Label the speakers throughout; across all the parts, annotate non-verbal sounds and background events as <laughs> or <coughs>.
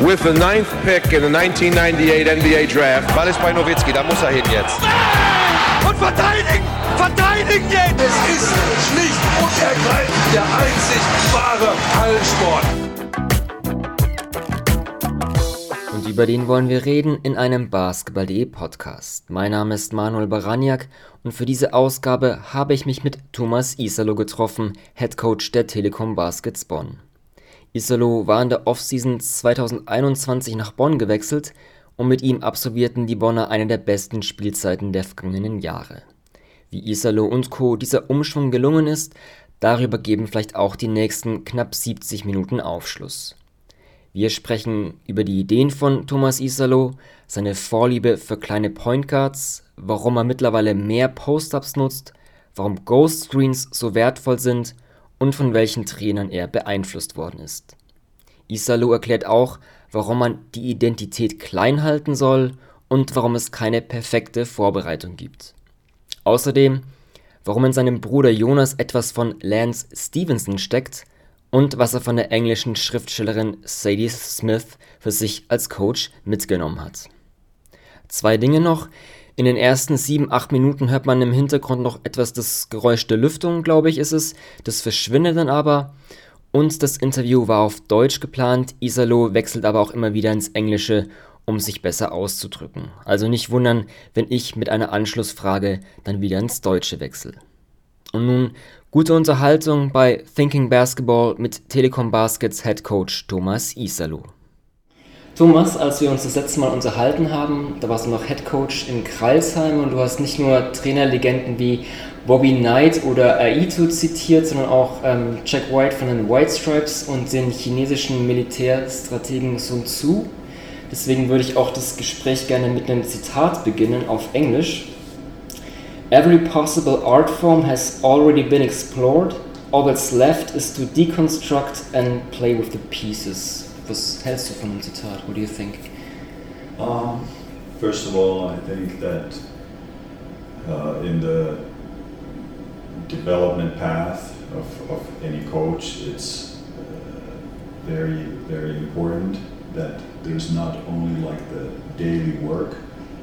Speaker 1: with the ninth pick in the 1998 NBA Draft.
Speaker 2: Ball ist bei Nowitzki, da muss er hin jetzt.
Speaker 3: Und verteidigen! Verteidigen jetzt!
Speaker 4: Es ist schlicht und ergreifend der einzig wahre
Speaker 5: Hallensport. Und über den wollen wir reden in einem Basketball.de Podcast. Mein Name ist Manuel Baraniak und für diese Ausgabe habe ich mich mit Thomas Isalo getroffen, Head Coach der Telekom Baskets Bonn. Isolo war in der Offseason 2021 nach Bonn gewechselt und mit ihm absolvierten die Bonner eine der besten Spielzeiten der vergangenen Jahre. Wie Isalo und Co. dieser Umschwung gelungen ist, darüber geben vielleicht auch die nächsten knapp 70 Minuten Aufschluss. Wir sprechen über die Ideen von Thomas Isalo, seine Vorliebe für kleine Point Guards, warum er mittlerweile mehr Post-Ups nutzt, warum Ghost Screens so wertvoll sind und von welchen Trainern er beeinflusst worden ist. Isalo erklärt auch, warum man die Identität klein halten soll und warum es keine perfekte Vorbereitung gibt. Außerdem, warum in seinem Bruder Jonas etwas von Lance Stevenson steckt und was er von der englischen Schriftstellerin Sadie Smith für sich als Coach mitgenommen hat. Zwei Dinge noch, in den ersten sieben, acht Minuten hört man im Hintergrund noch etwas das Geräusch der Lüftung, glaube ich, ist es. Das verschwindet dann aber. Und das Interview war auf Deutsch geplant. Isalo wechselt aber auch immer wieder ins Englische, um sich besser auszudrücken. Also nicht wundern, wenn ich mit einer Anschlussfrage dann wieder ins Deutsche wechsle. Und nun gute Unterhaltung bei Thinking Basketball mit Telekom Baskets Head Coach Thomas Isalo. Thomas, als wir uns das letzte Mal unterhalten haben, da warst du noch Head Coach in Kreilsheim und du hast nicht nur Trainerlegenden wie Bobby Knight oder Aito zitiert, sondern auch ähm, Jack White von den White Stripes und den chinesischen Militärstrategen Sun Tzu. Deswegen würde ich auch das Gespräch gerne mit einem Zitat beginnen auf Englisch. Every possible art form has already been explored. All that's left is to deconstruct and play with the pieces. Was hältst du von dem Zitat? What do you think?
Speaker 6: Um, first of all, I think that uh, in the development path of, of any coach, it's uh, very, very important that there's not only like the daily work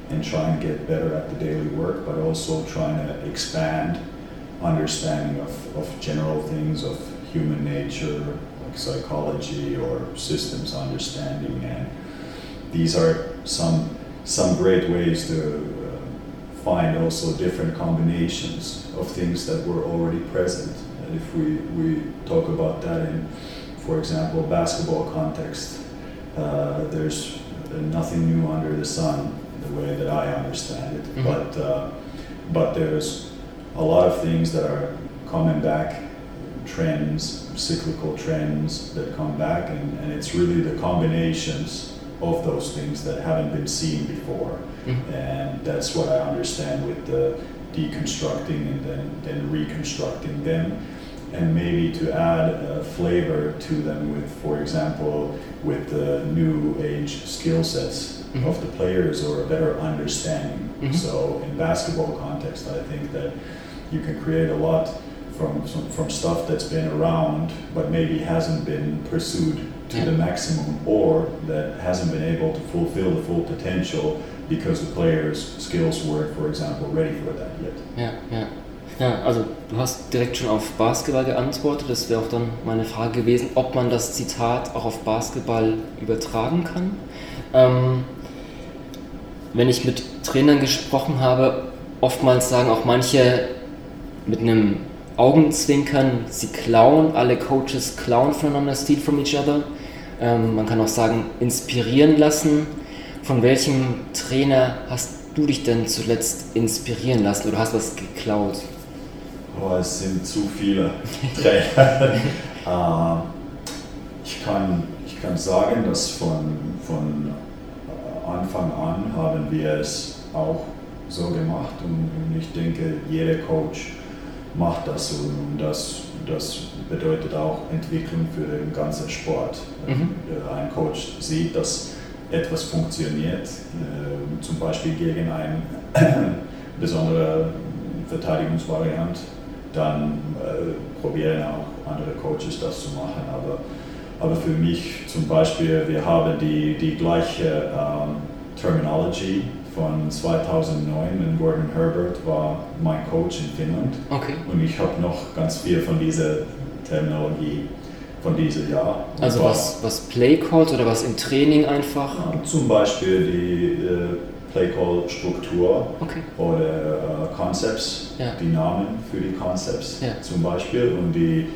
Speaker 6: and trying to get better at the daily work, but also trying to expand understanding of, of general things of human nature, psychology or systems understanding, and these are some some great ways to uh, find also different combinations of things that were already present. And if we, we talk about that in, for example, basketball context, uh, there's nothing new under the sun, the way that I understand it. Mm-hmm. But uh, but there's a lot of things that are coming back trends, cyclical trends that come back, and, and it's really the combinations of those things that haven't been seen before. Mm-hmm. And that's what I understand with the deconstructing and then, then reconstructing them. And maybe to add a flavor to them with, for example, with the new age skill sets mm-hmm. of the players or a better understanding. Mm-hmm. So, in basketball context, I think that you can create a lot from some, from stuff that's been around but maybe hasn't been pursued to yeah. the maximum or that hasn't been able to fulfill the full potential because the players skills weren't for example ready for that yet.
Speaker 5: Ja, ja. Ja, also du hast direkt schon auf Basketball geantwortet. Das wäre auch dann meine Frage gewesen, ob man das Zitat auch auf Basketball übertragen kann. Ähm, wenn ich mit Trainern gesprochen habe, oftmals sagen auch manche mit einem Augenzwinkern, sie klauen, alle Coaches klauen voneinander, steal from each other. Ähm, man kann auch sagen, inspirieren lassen. Von welchem Trainer hast du dich denn zuletzt inspirieren lassen oder hast was geklaut?
Speaker 6: Oh, es sind zu viele Trainer. uh, <laughs> ich, kann, ich kann sagen, dass von, von Anfang an haben wir es auch so gemacht und, und ich denke, jeder Coach macht das so. Und das, das bedeutet auch Entwicklung für den ganzen Sport. Mhm. Ein Coach sieht, dass etwas funktioniert, äh, zum Beispiel gegen eine <clears throat> besondere Verteidigungsvariante, dann äh, probieren auch andere Coaches das zu machen. Aber aber für mich zum Beispiel, wir haben die, die gleiche ähm, Terminology von 2009, wenn Gordon Herbert war mein Coach in Finnland.
Speaker 5: Okay.
Speaker 6: Und ich habe noch ganz viel von dieser Terminologie von diesem Jahr. Und
Speaker 5: Also was, was Playcalls oder was im Training einfach?
Speaker 6: ja, Zum Beispiel die äh, Playcall-Struktur
Speaker 5: Okay.
Speaker 6: oder äh, Concepts,
Speaker 5: Ja.
Speaker 6: die Namen für die Concepts
Speaker 5: Ja.
Speaker 6: zum Beispiel und die,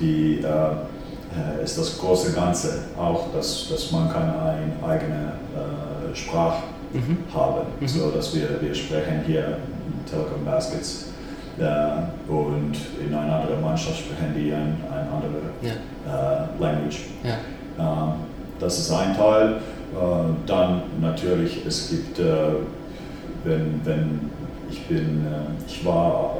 Speaker 6: die äh, äh, ist das große Ganze auch, dass, dass man kann eine eigene äh, Sprache
Speaker 5: Mhm.
Speaker 6: haben, so dass wir, wir sprechen hier Telekom Baskets äh, und in einer anderen Mannschaft sprechen die ein, ein andere
Speaker 5: Ja.
Speaker 6: äh, Language.
Speaker 5: Ja.
Speaker 6: Ähm, Das ist ein Teil. Äh, Dann natürlich, es gibt, äh, wenn, wenn ich bin, äh, ich war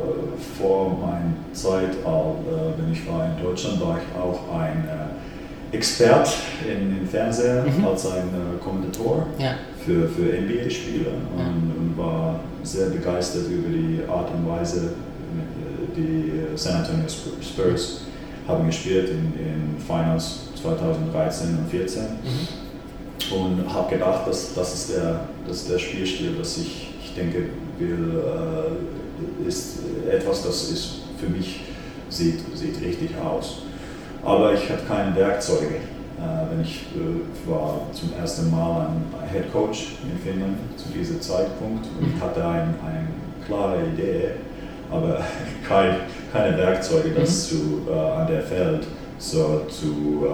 Speaker 6: vor meiner Zeit, wenn ich war in Deutschland, war ich auch ein Expert in, im Fernsehen
Speaker 5: Mhm.
Speaker 6: als ein äh, Kommentator
Speaker 5: Ja.
Speaker 6: für, für NBA-Spiele und, und war sehr begeistert über die Art und Weise, äh, die San Antonio Sp- Spurs haben gespielt in, in Finals 2013 und 2014 und habe gedacht, dass das ist der, das ist der Spielstil, das ich, ich denke, will, äh, ist etwas, das ist für mich sieht, sieht richtig aus. Aber ich hatte keine Werkzeuge. Äh, wenn ich äh, war zum ersten Mal ein Head Coach in Finnland zu diesem Zeitpunkt und ich hatte ein, eine klare Idee, aber <laughs> kein, keine Werkzeuge, das zu, äh, an der Feld so zu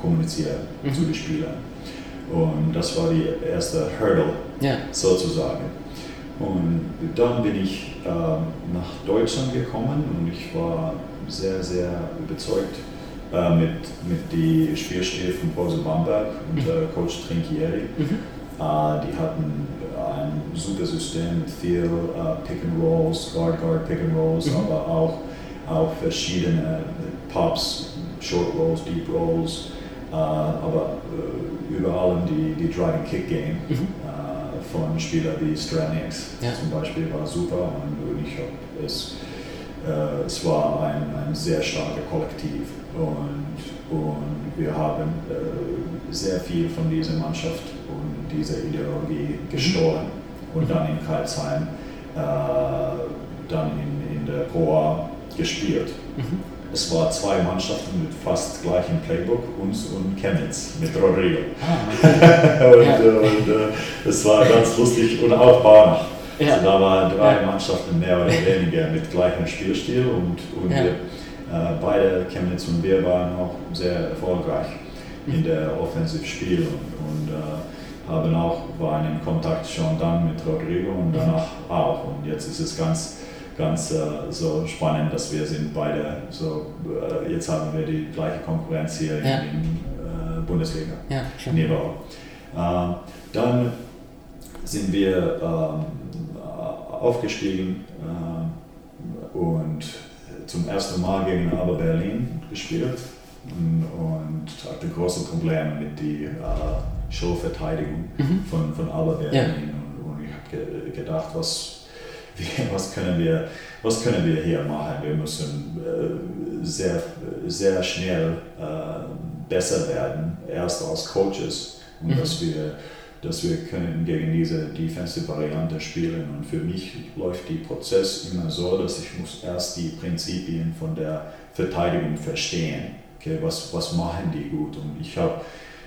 Speaker 6: kommunizieren
Speaker 5: Mhm.
Speaker 6: zu den Spielern. Und das war die erste Hurdle
Speaker 5: Ja.
Speaker 6: sozusagen. Und dann bin ich ähm, nach Deutschland gekommen und ich war sehr, sehr überzeugt äh, mit, mit die Spielstil von Brose Bamberg und äh, Coach Trinchieri.
Speaker 5: Mhm.
Speaker 6: Äh, die hatten ein super System mit viel äh, Pick and Rolls, Guard Guard Pick and Rolls,
Speaker 5: Mhm.
Speaker 6: aber auch, auch verschiedene Pops, Short Rolls, Deep Rolls, äh, aber äh, über allem die, die Driving Kick Game
Speaker 5: Mhm.
Speaker 6: Von Spielern wie Stranix
Speaker 5: Ja.
Speaker 6: zum Beispiel war super und, ich habe es, äh, es war ein, ein sehr starkes Kollektiv und, und wir haben äh, sehr viel von dieser Mannschaft und dieser Ideologie gestohlen und dann in Karlsheim äh, dann in, in der Pro A gespielt. Es war zwei Mannschaften mit fast gleichem Playbook, uns und Chemnitz mit Rodrigo. <laughs> und
Speaker 5: Ja.
Speaker 6: äh, und äh, es war ganz lustig und auch Barnach.
Speaker 5: Ja.
Speaker 6: Also da waren drei
Speaker 5: Ja.
Speaker 6: Mannschaften mehr oder <laughs> weniger mit gleichem Spielstil und, und
Speaker 5: Ja.
Speaker 6: wir, äh, beide, Chemnitz und wir, waren auch sehr erfolgreich
Speaker 5: Mhm.
Speaker 6: in der Offensivspiel und, und äh, haben auch, waren in Kontakt schon dann mit Rodrigo
Speaker 5: Mhm.
Speaker 6: und danach auch. Und jetzt ist es ganz, ganz äh, so spannend, dass wir sind beide so, äh, jetzt haben wir die gleiche Konkurrenz hier
Speaker 5: Ja.
Speaker 6: in, in äh, Bundesliga.
Speaker 5: Ja, schön.
Speaker 6: Niveau. Ähm, dann sind wir ähm, aufgestiegen ähm, und zum ersten Mal gegen Aber Berlin gespielt und, und hatte große Probleme mit der äh, Showverteidigung von, von Aber Berlin.
Speaker 5: Ja.
Speaker 6: Und, und ich habe ge gedacht, was, <laughs> was, können wir, was können wir hier machen? Wir müssen äh, sehr, sehr schnell äh, besser werden, erst als Coaches und dass wir dass wir können gegen diese Defensive-Variante spielen. Und für mich läuft der Prozess immer so, dass ich muss erst die Prinzipien von der Verteidigung verstehen. Okay, was, was machen die gut? Und ich habe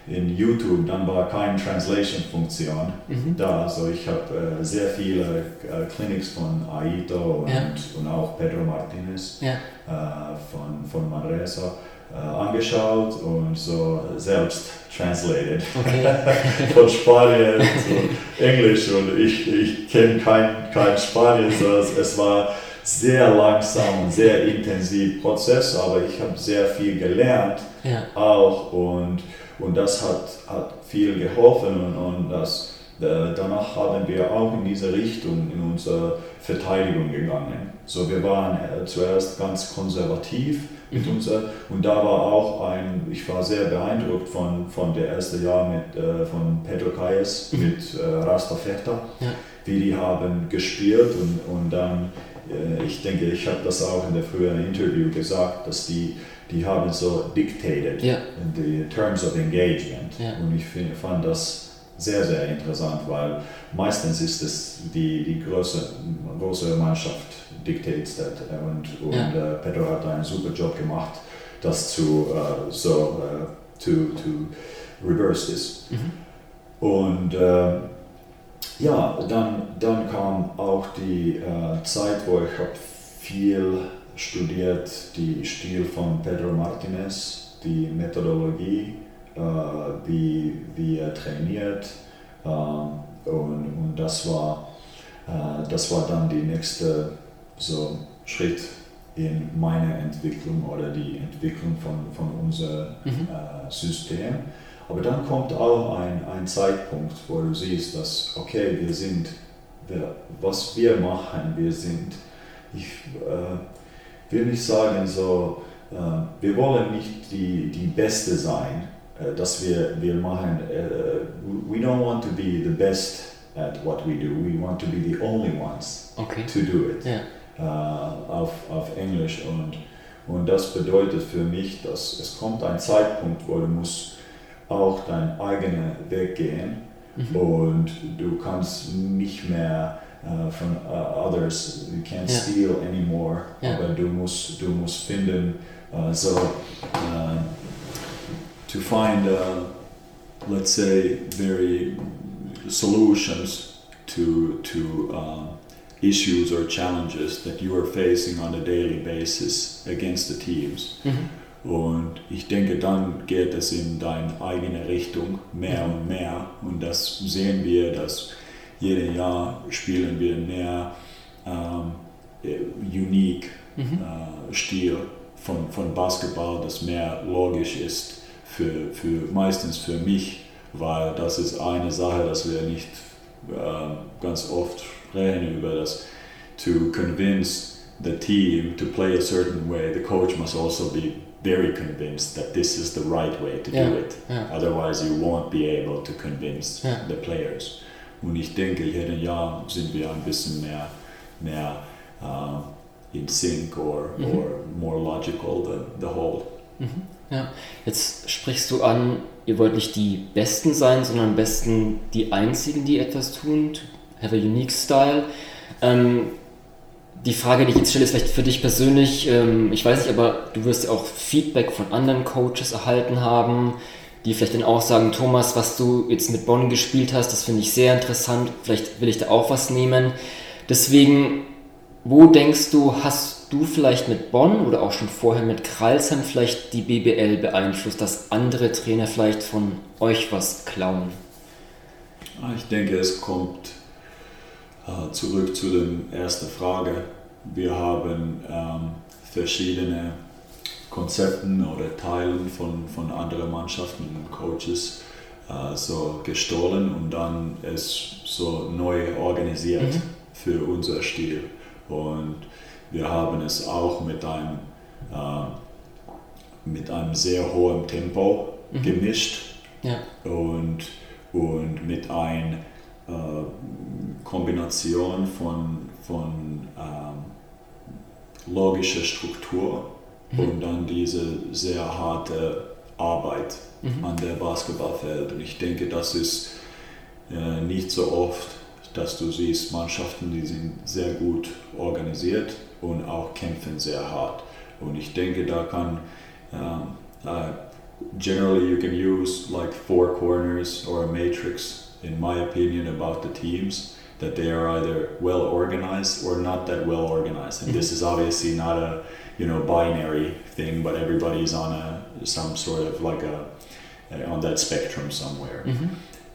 Speaker 6: in YouTube, dann war keine Translation-Funktion da. Also ich habe äh, sehr viele äh, Clinics von Aito und,
Speaker 5: Ja.
Speaker 6: und auch Pedro Martinez
Speaker 5: Ja.
Speaker 6: äh, von, von Manresa äh, angeschaut und so selbst translated
Speaker 5: Okay. <laughs>
Speaker 6: von Spanien zu Englisch und ich, ich kenne kein, kein Spanien, so es, es war sehr langsam und sehr intensiv Prozess, aber ich habe sehr viel gelernt
Speaker 5: Ja.
Speaker 6: auch und, und das hat, hat viel geholfen und, und das, äh, danach haben wir auch in diese Richtung in unsere Verteidigung gegangen. So wir waren äh, zuerst ganz konservativ mit uns und da war auch ein, ich war sehr beeindruckt von, von der ersten Jahr mit, äh, von Pedro Calles mit äh, Rasta Fechta,
Speaker 5: Ja.
Speaker 6: wie die haben gespielt und, und dann, äh, ich denke, ich habe das auch in der früheren Interview gesagt, dass die, die haben so dictated
Speaker 5: Ja.
Speaker 6: the terms of engagement.
Speaker 5: Ja.
Speaker 6: Und ich find, fand das sehr, sehr interessant, weil meistens ist es die, die große, große Mannschaft dictates that und, und
Speaker 5: Ja.
Speaker 6: äh, Pedro hat einen super Job gemacht, das zu äh, so äh, to, to reverse this. Und äh, ja, dann, dann kam auch die äh, Zeit, wo ich habe viel studiert, die Stil von Pedro Martinez, die Methodologie, äh, wie, wie er trainiert. ähm, und, und das, war, äh, das war dann die nächste so Schritt in meine Entwicklung oder die Entwicklung von, von unserem äh, System. Aber dann kommt auch ein, ein Zeitpunkt, wo du siehst, dass, okay, wir sind, wir, was wir machen, wir sind, ich äh, will nicht sagen so, äh, wir wollen nicht die, die Beste sein, äh, dass wir, wir machen, äh, we don't want to be the best at what we do, we want to be the only ones
Speaker 5: Okay.
Speaker 6: to do it.
Speaker 5: Ja.
Speaker 6: äh, auf, auf Englisch. Und, und das bedeutet für mich, dass es kommt ein Zeitpunkt, wo du musst auch deinen eigenen Weg gehen. Und du kannst nicht mehr äh, von äh, others, you can't
Speaker 5: Ja.
Speaker 6: steal anymore, aber du musst, du musst finden, äh, so äh, to find, uh, let's say, very solutions to to um, issues or challenges that you are facing on a daily basis against the teams. Mm-hmm. Und ich denke, dann geht es in deine eigene Richtung mehr und mehr. Und das sehen wir, dass jedes Jahr spielen wir mehr ähm, äh, unique äh, Stil von, von Basketball, das mehr logisch ist für, für meistens für mich, weil das ist eine Sache, dass wir nicht äh, ganz oft sprechen über das to convince the team to play a certain way, the coach must also be very convinced that this is the right way to
Speaker 5: Ja,
Speaker 6: do it.
Speaker 5: ja.
Speaker 6: Otherwise, you won't be able to convince
Speaker 5: Ja.
Speaker 6: the players. Und ich denke, jedes Jahr sind wir ein bisschen mehr, mehr uh, in sync or,
Speaker 5: Mhm.
Speaker 6: or more logical, the, the whole.
Speaker 5: Ja, jetzt sprichst du an, ihr wollt nicht die Besten sein, sondern am besten die Einzigen, die etwas tun, have a unique style. Ähm, die Frage, die ich jetzt stelle, ist vielleicht für dich persönlich, ähm, ich weiß nicht, aber du wirst ja auch Feedback von anderen Coaches erhalten haben, die vielleicht dann auch sagen, Thomas, was du jetzt mit Bonn gespielt hast, das finde ich sehr interessant, vielleicht will ich da auch was nehmen. Deswegen, wo denkst du, hast du vielleicht mit Bonn oder auch schon vorher mit Kralsheim vielleicht die BBL beeinflusst, dass andere Trainer vielleicht von euch was klauen?
Speaker 6: Ah, Ich denke, es kommt äh, zurück zu der ersten Frage. Wir haben ähm, verschiedene Konzepten oder Teilen von, von anderen Mannschaften und Coaches äh, so gestohlen und dann es so neu organisiert für unser Stil. Und wir haben es auch mit einem, äh, mit einem sehr hohen Tempo gemischt
Speaker 5: Ja,
Speaker 6: und, und mit einer äh, Kombination von, von ähm, logischer Struktur und dann diese sehr harte Arbeit an der Basketballfeld. Und ich denke, das ist äh, nicht so oft, dass du siehst Mannschaften, die sind sehr gut organisiert und auch kämpfen sehr hart. Und ich denke, da kann ähm, äh, generally you can use like four corners or a matrix in my opinion about the teams that they are either well organized or not that well organized and this is obviously not a you know binary thing but everybody's on a some sort of like a uh, on that spectrum somewhere.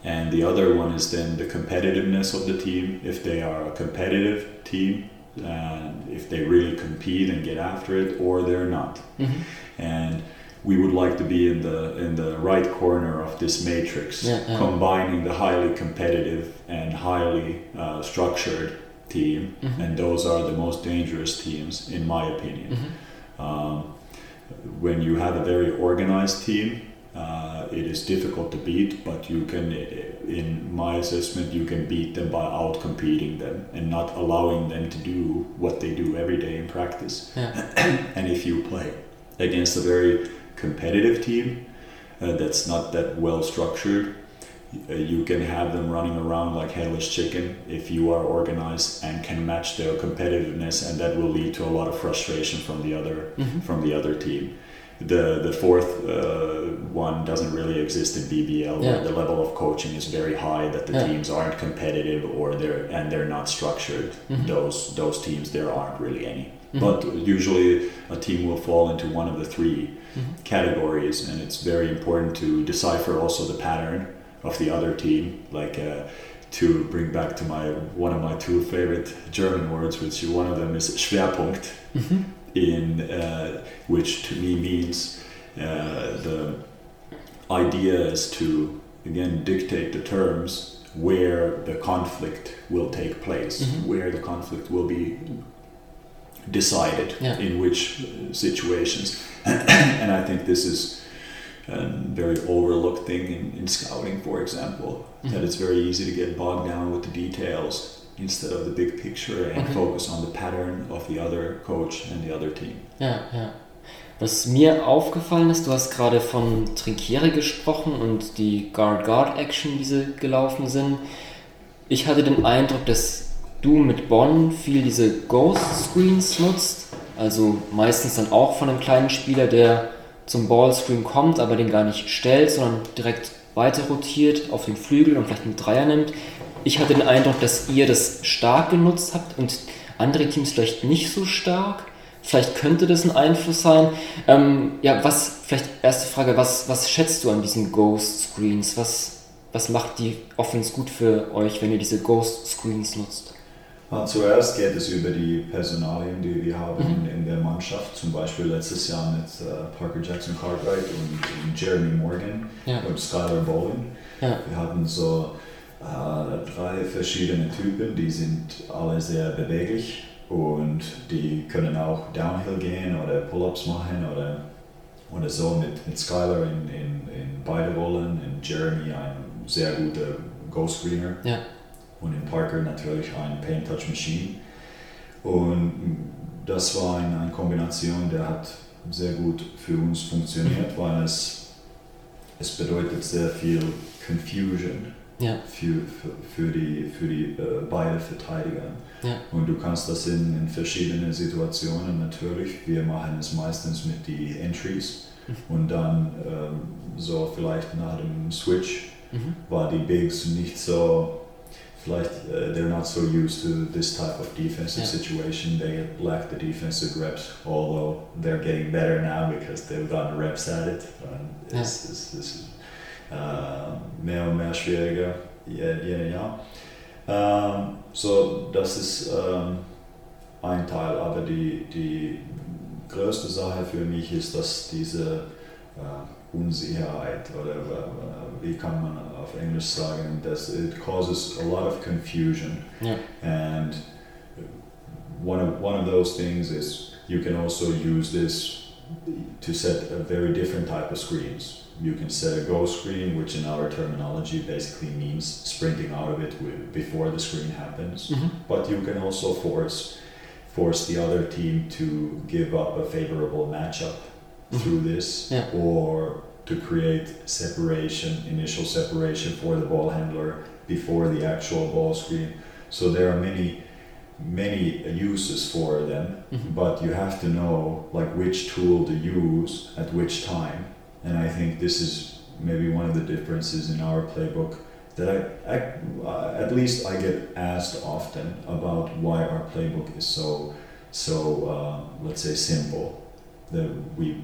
Speaker 6: And the other one is then the competitiveness of the team. If they are a competitive team and if they really compete and get after it or they're not. And we would like to be in the in the right corner of this matrix,
Speaker 5: Yeah, yeah.
Speaker 6: combining the highly competitive and highly uh, structured team, and those are the most dangerous teams, in my opinion. Um, when you have a very organized team, uh, it is difficult to beat, but you can, in my assessment, you can beat them by out competing them and not allowing them to do what they do every day in practice
Speaker 5: ja, <coughs>
Speaker 6: and if you play. against a very competitive team uh, that's not that well structured. Uh, you can have them running around like headless chicken if you are organized and can match their competitiveness, and that will lead to a lot of frustration from the other from the other team. The the fourth uh, one doesn't really exist in BBL,
Speaker 5: Yeah.
Speaker 6: where the level of coaching is very high, that the
Speaker 5: Yeah.
Speaker 6: teams aren't competitive or they're and they're not structured. Those those teams there aren't really any. But usually a team will fall into one of the 3 categories, and it's very important to decipher also the pattern of the other team. Like uh, to bring back to my one of my two favorite German words, which one of them is Schwerpunkt, in uh, which to me means uh, the idea is to again dictate the terms where the conflict will take place, where the conflict will be decided
Speaker 5: Yeah.
Speaker 6: in which situations. <clears throat> and I think this is a very overlooked thing in, in scouting, for example, that it's very easy to get bogged down with the details instead of the big picture and
Speaker 5: Okay.
Speaker 6: focus on the pattern of the other coach and the other team.
Speaker 5: Ja, ja. Was mir aufgefallen ist, du hast gerade von Trinkiere gesprochen und die Guard-Guard-Action, die sie gelaufen sind. Ich hatte den Eindruck, dass du mit Bonn viel diese Ghost-Screens nutzt. Also meistens dann auch von einem kleinen Spieler, der zum Ballscreen kommt, aber den gar nicht stellt, sondern direkt weiter rotiert auf den Flügel und vielleicht einen Dreier nimmt. Ich hatte den Eindruck, dass ihr das stark genutzt habt und andere Teams vielleicht nicht so stark. Vielleicht könnte das ein Einfluss sein. Ähm, ja, was, vielleicht erste Frage, was, was schätzt du an diesen Ghost Screens? Was, was macht die Offense gut für euch, wenn ihr diese Ghost Screens nutzt?
Speaker 6: Ja, Zuerst geht es über die Personalien, die wir haben in, in der Mannschaft. Zum Beispiel letztes Jahr mit äh, Parker Jackson Cartwright und, und Jeremy Morgan
Speaker 5: Ja.
Speaker 6: und Skylar Bowling.
Speaker 5: Ja.
Speaker 6: Wir hatten so äh, drei verschiedene Typen, die sind alle sehr beweglich und die können auch Downhill gehen oder Pull-ups machen oder, oder so mit, mit Skylar in, in, in beide Rollen, in Jeremy ein sehr guter Go-Screener
Speaker 5: Ja,
Speaker 6: und in Parker natürlich ein Paint Touch Machine. Und das war eine, Kombination, der hat sehr gut für uns funktioniert, weil es, es bedeutet sehr viel Confusion
Speaker 5: ja,
Speaker 6: für, für, für die, für die äh, beide Verteidiger.
Speaker 5: ja,
Speaker 6: Und du kannst das in, in verschiedenen Situationen natürlich. Wir machen es meistens mit die Entries und dann ähm, so vielleicht nach dem Switch
Speaker 5: mhm.
Speaker 6: war die Bigs nicht so, vielleicht uh, they're not so used to this type of defensive
Speaker 5: Yeah.
Speaker 6: situation. They lack the defensive reps, although they're getting better now because they've gotten reps at it. Äh, mehr und mehr schwieriger je- jedes Jahr. Ähm, so, das ist ähm, ein Teil, aber die, die größte Sache für mich ist, dass diese äh, Unsicherheit oder äh, wie kann man auf Englisch sagen, dass it causes a lot of confusion
Speaker 5: ja,
Speaker 6: and one of one of those things is you can also use this to set a very different type of screens. You can set a go screen, which in our terminology basically means sprinting out of it wi- before the screen happens.
Speaker 5: mhm.
Speaker 6: But you can also force force the other team to give up a favorable matchup through this,
Speaker 5: Yeah.
Speaker 6: or to create separation, initial separation for the ball handler before the actual ball screen. So there are many many uses for them,
Speaker 5: Mhm.
Speaker 6: but you have to know like which tool to use at which time. And I think this is maybe one of the differences in our playbook that I, I uh, at least I get asked often about why our playbook is so so uh, let's say simple that we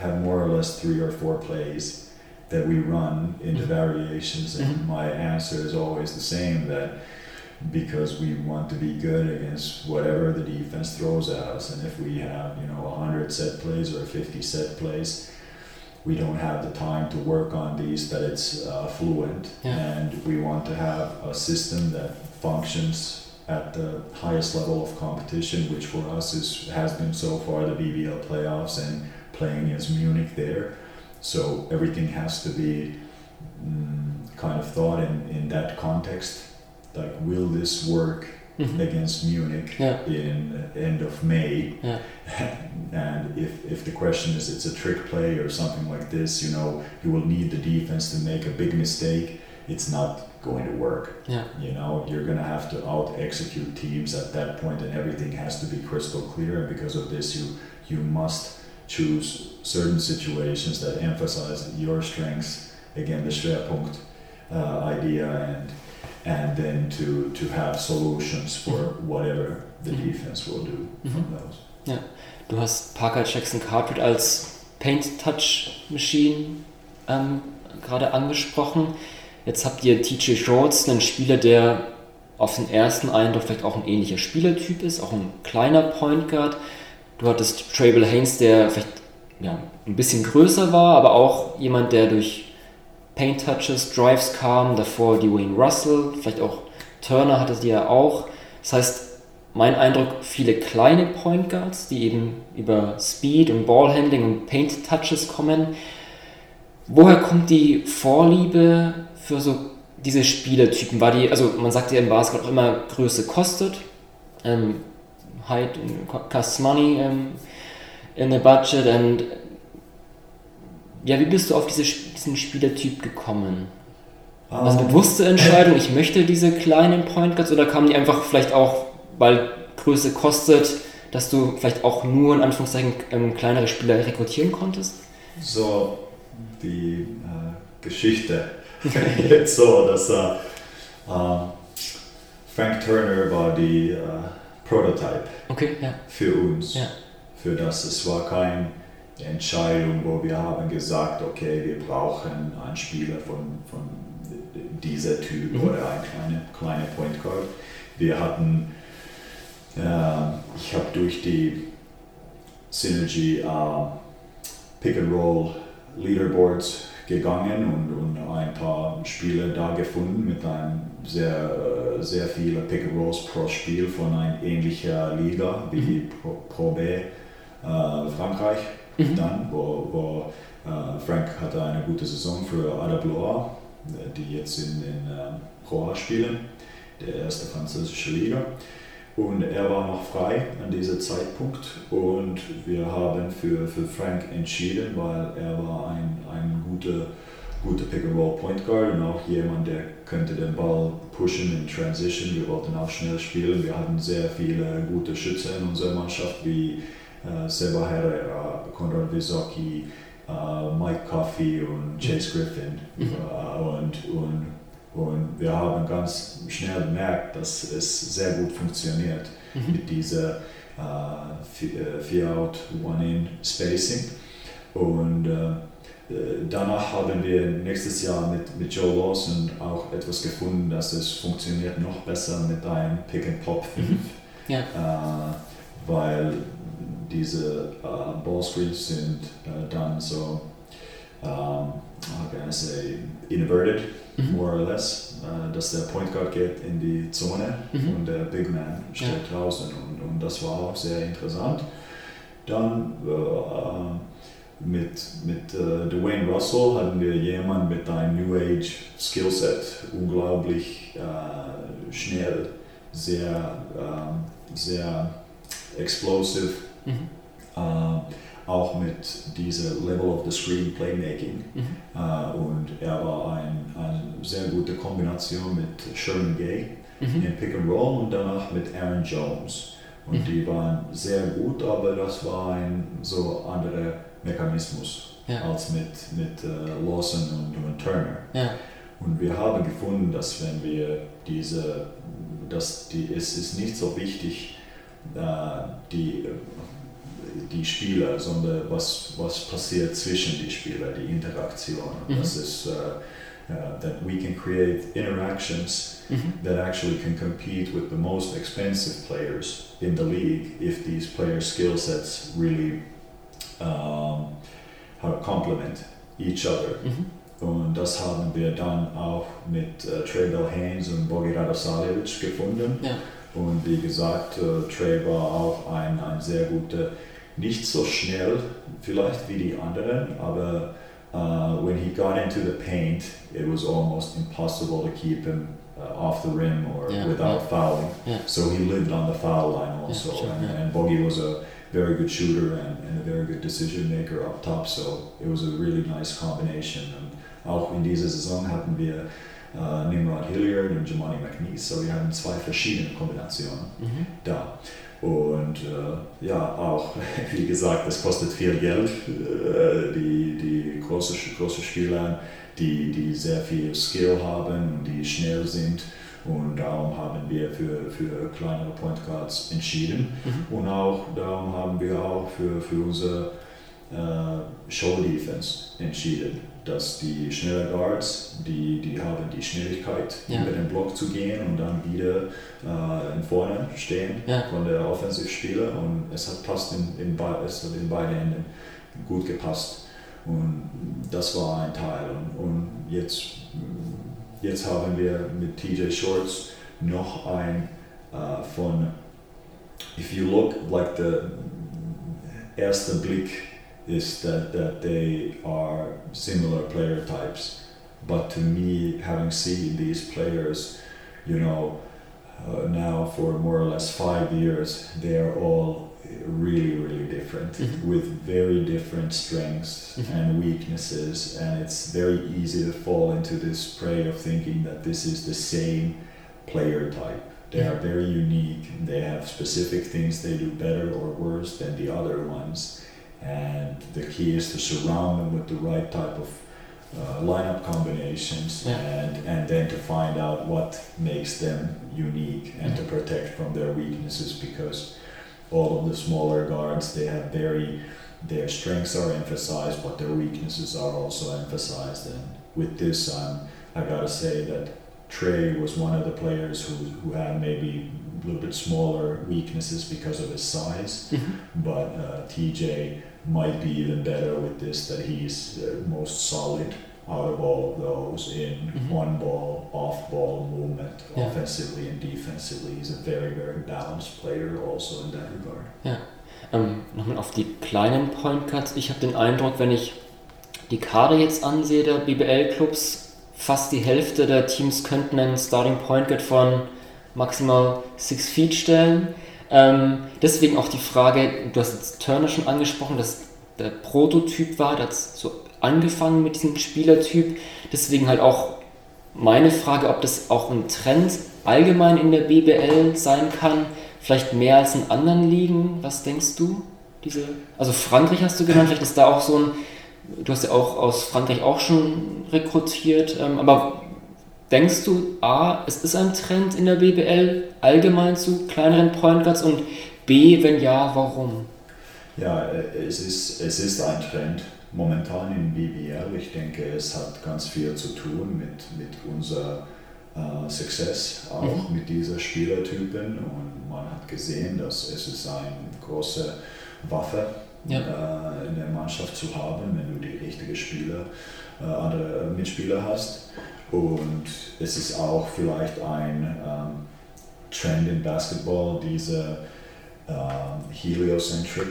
Speaker 6: have more or less three or four plays that we run into
Speaker 5: Mhm.
Speaker 6: variations and
Speaker 5: Mhm.
Speaker 6: my answer is always the same that because we want to be good against whatever the defense throws at us and if we have you know 100 set plays or 50 set plays we don't have the time to work on these that it's uh, fluent
Speaker 5: Yeah.
Speaker 6: and we want to have a system that functions at the highest level of competition which for us is has been so far the BBL playoffs and playing as Munich there so everything has to be mm, kind of thought in, in that context like will this work mm-hmm. against Munich
Speaker 5: yeah.
Speaker 6: in end of May.
Speaker 5: Yeah. <laughs>
Speaker 6: and if, if the question is it's a trick play or something like this, you know, you will need the defense to make a big mistake. It's not going to work.
Speaker 5: Yeah.
Speaker 6: You know, you're going to have to out execute teams at that point, and everything has to be crystal clear. And because of this, you you must choose certain situations that emphasize your strengths. Again, the Schwerpunkt uh, idea, and and then to to have solutions for whatever the
Speaker 5: Mhm.
Speaker 6: defense will do from those.
Speaker 5: Ja. Du hast Parker Jackson Carpet als Paint Touch Machine ähm, gerade angesprochen. Jetzt habt ihr TJ Shorts, einen Spieler, der auf den ersten Eindruck vielleicht auch ein ähnlicher Spielertyp ist, auch ein kleiner Point Guard. Du hattest Trable Haynes, der vielleicht ja, ein bisschen größer war, aber auch jemand, der durch Paint Touches, Drives kam, davor Dwayne Russell, vielleicht auch Turner hatte die ja auch. Das heißt, mein Eindruck, viele kleine Point Guards, die eben über Speed und Ballhandling und Paint Touches kommen. Woher kommt die Vorliebe für so diese Spielertypen? War die, also man sagt ja im Basketball auch immer, Größe kostet. Ähm, height costs money ähm, in the budget. Und ja, wie bist du auf diese, diesen Spielertyp gekommen? War das eine bewusste Entscheidung, ich möchte diese kleinen Point Guards oder kamen die einfach vielleicht auch, weil Größe kostet, dass du vielleicht auch nur in Anführungszeichen ähm, kleinere Spieler rekrutieren konntest?
Speaker 6: So, die äh, Geschichte <laughs> geht so, dass äh, äh, Frank Turner war die äh, Prototype
Speaker 5: Okay, ja.
Speaker 6: für uns.
Speaker 5: Ja.
Speaker 6: Für das es war keine Entscheidung, wo wir haben gesagt, okay, wir brauchen einen Spieler von, von dieser Typ
Speaker 5: Mhm.
Speaker 6: oder ein kleine, kleine Point Guard. Wir hatten, äh, ich habe durch die Synergy äh, Pick and Roll Leaderboards gegangen und, und ein paar Spieler da gefunden mit einem sehr, äh, sehr viele Pick and Rolls pro Spiel von einer ähnlichen Liga wie Pro, Pro B äh, Frankreich. Dann, wo, wo äh, Frank hatte eine gute Saison für Adabloa, die jetzt in, in äh, Pro A spielen, der erste französische Liga. Und er war noch frei an diesem Zeitpunkt und wir haben für, für Frank entschieden, weil er war ein, ein guter, guter Pick-and-Roll Point Guard und auch jemand, der könnte den Ball pushen in Transition. Wir wollten auch schnell spielen. Wir hatten sehr viele gute Schütze in unserer Mannschaft, wie äh, Seba Herrera, Konrad Wysocki, äh, Mike Coffey und Chase Griffin. Äh, und, und und wir haben ganz schnell gemerkt, dass es sehr gut funktioniert mit dieser äh, Vier-Out, One-In-Spacing. Und äh, danach haben wir nächstes Jahr mit, mit Joe Lawson auch etwas gefunden, dass es funktioniert noch besser mit einem Pick-and-Pop 5.
Speaker 5: Ja.
Speaker 6: Äh, weil diese äh, Ballscreens sind äh, dann so, um, how can I say, inverted,
Speaker 5: Mhm.
Speaker 6: more or less, äh, dass der Point Guard geht in die Zone
Speaker 5: Mhm.
Speaker 6: und der Big Man steht draußen und, und das war auch sehr interessant. Dann äh, mit, mit äh, Dwayne Russell hatten wir jemanden mit einem New Age Skillset, unglaublich äh, schnell, sehr, äh, sehr explosive,
Speaker 5: Mhm.
Speaker 6: Auch mit diesem Level of the Screen Playmaking.
Speaker 5: Mhm.
Speaker 6: Äh, und er war ein, eine sehr gute Kombination mit Sherman Gay
Speaker 5: Mhm.
Speaker 6: in Pick and Roll und danach mit Aaron Jones. Und
Speaker 5: Mhm.
Speaker 6: die waren sehr gut, aber das war ein so anderer Mechanismus
Speaker 5: Ja.
Speaker 6: als mit, mit äh, Lawson und, und Turner.
Speaker 5: Ja.
Speaker 6: Und wir haben gefunden, dass wenn wir diese, dass die, es ist nicht so wichtig, äh, die, die Spieler, sondern was, was passiert zwischen die Spieler, die Interaktion.
Speaker 5: Mhm.
Speaker 6: Das ist, äh, uh, that we can create interactions
Speaker 5: Mhm.
Speaker 6: that actually can compete with the most expensive players in the league if these player skill sets really um, complement each other.
Speaker 5: Mhm.
Speaker 6: Und das haben wir dann auch mit äh, Bell Haynes und Bogi Radosavljevic gefunden.
Speaker 5: Ja.
Speaker 6: Und wie gesagt, äh, Trey war auch ein, ein sehr guter, nicht so schnell vielleicht wie die anderen, aber uh, when he got into the paint, it was almost impossible to keep him uh, off the rim or
Speaker 5: Yeah,
Speaker 6: without
Speaker 5: yeah.
Speaker 6: fouling.
Speaker 5: Yeah.
Speaker 6: So he lived on the foul line also,
Speaker 5: sure,
Speaker 6: and, and Bogey was a very good shooter and, and a very good decision maker up top. So it was a really nice combination. Und auch in dieser Saison hatten wir äh, Nimrod Hilliard und Jamani McNeese. So wir haben zwei verschiedene Kombinationen
Speaker 5: Mhm.
Speaker 6: da. Und äh, ja, auch, <laughs> wie gesagt, es kostet viel Geld. Äh, die die große, große Spieler, die, die sehr viel Skill haben und die schnell sind. Und darum haben wir für, für kleinere Point Guards entschieden. Und auch darum haben wir auch für, für unsere äh, Show Defense entschieden, dass die schnellen Guards, die, die haben die Schnelligkeit,
Speaker 5: Ja.
Speaker 6: über den Block zu gehen und dann wieder äh, in vorne stehen
Speaker 5: Ja.
Speaker 6: von der Offensivspieler und es hat passt in, in, es hat in beide Enden gut gepasst und das war ein Teil und, und jetzt, jetzt haben wir mit TJ Shorts noch ein äh, von if you look like the erster Blick is that, that they are similar player types. But to me, having seen these players, you know, uh, now for more or less five years, they are all really, really different
Speaker 5: Mhm.
Speaker 6: with very different strengths
Speaker 5: Mhm.
Speaker 6: and weaknesses. And it's very easy to fall into this prey of thinking that this is the same player type. They are very unique. They have specific things they do better or worse than the other ones. And the key is to surround them with the right type of uh, lineup combinations
Speaker 5: Yeah.
Speaker 6: and, and then to find out what makes them unique and to protect from their weaknesses because all of the smaller guards they have very their strengths are emphasized but their weaknesses are also emphasized and with this um, I gotta say that Trey was one of the players who, who had maybe a little bit smaller weaknesses because of his size
Speaker 5: Mhm.
Speaker 6: but uh, TJ might be even better with this that he's uh, most solid out of all of those in
Speaker 5: Mhm.
Speaker 6: on ball, off ball movement,
Speaker 5: Yeah.
Speaker 6: offensively and defensively. He's a very, very balanced player also in that regard.
Speaker 5: Ähm, Nochmal auf die kleinen Point Guards. Ich habe den Eindruck, wenn ich die Kader jetzt ansehe der BBL-Clubs, fast die Hälfte der Teams könnten einen Starting Point Guard von maximal 6 Feet stellen. Ähm, deswegen auch die Frage, du hast jetzt Turner schon angesprochen, dass der Prototyp war, der hat so angefangen mit diesem Spielertyp. Deswegen halt auch meine Frage, ob das auch ein Trend allgemein in der BBL sein kann, vielleicht mehr als in anderen Ligen. Was denkst du? Diese, also Frankreich hast du genannt, vielleicht ist da auch so ein, du hast ja auch aus Frankreich auch schon rekrutiert, ähm, aber denkst du, A, es ist ein Trend in der BBL allgemein zu kleineren Point Guards und B, wenn ja, warum?
Speaker 6: Ja, äh, es ist, es ist ein Trend momentan in BBL. Ich denke, es hat ganz viel zu tun mit, mit unser äh, Success, auch mit dieser Spielertypen. Und man hat gesehen, dass es ist eine große Waffe
Speaker 5: Ja.
Speaker 6: äh, in der Mannschaft zu haben, wenn du die richtigen Spieler, äh, andere Mitspieler hast. Und es ist auch vielleicht ein ähm, Trend in Basketball, diese ähm, heliocentric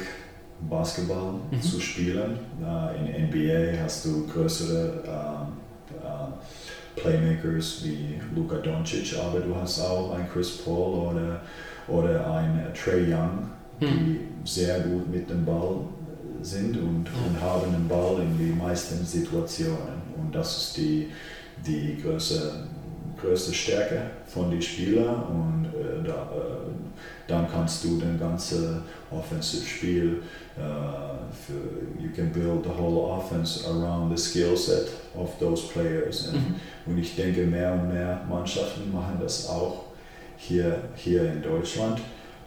Speaker 6: Basketball
Speaker 5: Mhm.
Speaker 6: zu spielen. Äh, in NBA hast du größere äh, Playmakers wie Luka Doncic, aber du hast auch einen Chris Paul oder, oder einen Trey Young, die sehr gut mit dem Ball sind und, und haben den Ball in die meisten Situationen. Und das ist die, die größte, größte Stärke von den Spielern. Und äh, da, äh, dann kannst du den ganzen Offensive-Spiel äh, für, you can build the whole offense around the skill set of those players. And, Und ich denke, mehr und mehr Mannschaften machen das auch hier, hier in Deutschland.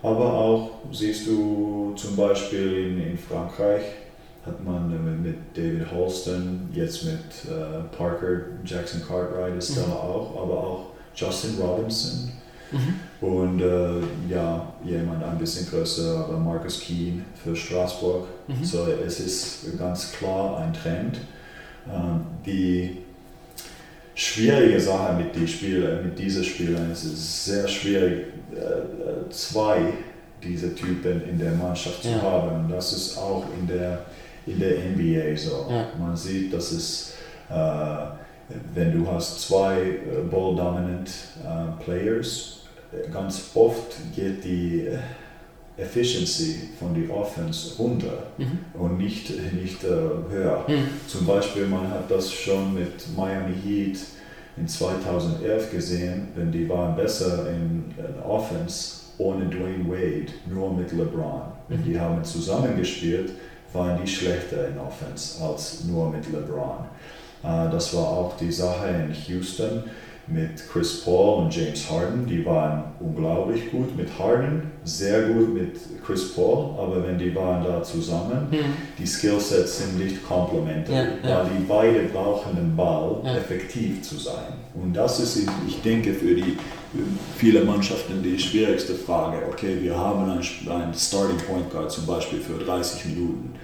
Speaker 6: Aber auch siehst du zum Beispiel in, in Frankreich hat man mit, mit David Holston, jetzt mit äh, Parker, Jackson Cartwright ist da auch, aber auch Justin Robinson und äh, ja, jemand ein bisschen größer, aber Marcus Keane für Straßburg. So, es ist ganz klar ein Trend. Ähm, die schwierige Sache mit, die Spieler, mit diesen Spielern ist, es ist sehr schwierig, äh, äh, zwei dieser Typen in der Mannschaft zu
Speaker 5: Ja.
Speaker 6: haben. Das ist auch in der, in der NBA so.
Speaker 5: Ja.
Speaker 6: Man sieht, dass es, äh, wenn du hast zwei äh, Ball-Dominant äh, Players, ganz oft geht die äh, Efficiency von der Offense runter und nicht, nicht äh, höher. Zum Beispiel, man hat das schon mit Miami Heat in 2011 gesehen, wenn die waren besser in, in Offense ohne Dwayne Wade, nur mit LeBron. Wenn die haben zusammengespielt, waren die schlechter in Offense als nur mit LeBron. Äh, das war auch die Sache in Houston mit Chris Paul und James Harden. Die waren unglaublich gut mit Harden, sehr gut mit Chris Paul, aber wenn die waren da zusammen, die Skillsets sind nicht komplementär,
Speaker 5: Ja, ja.
Speaker 6: weil die beide brauchen den Ball,
Speaker 5: Ja.
Speaker 6: effektiv zu sein. Und das ist, ich denke, für die viele Mannschaften die schwierigste Frage. Okay, wir haben einen, Starting Point Guard zum Beispiel für 30 Minuten.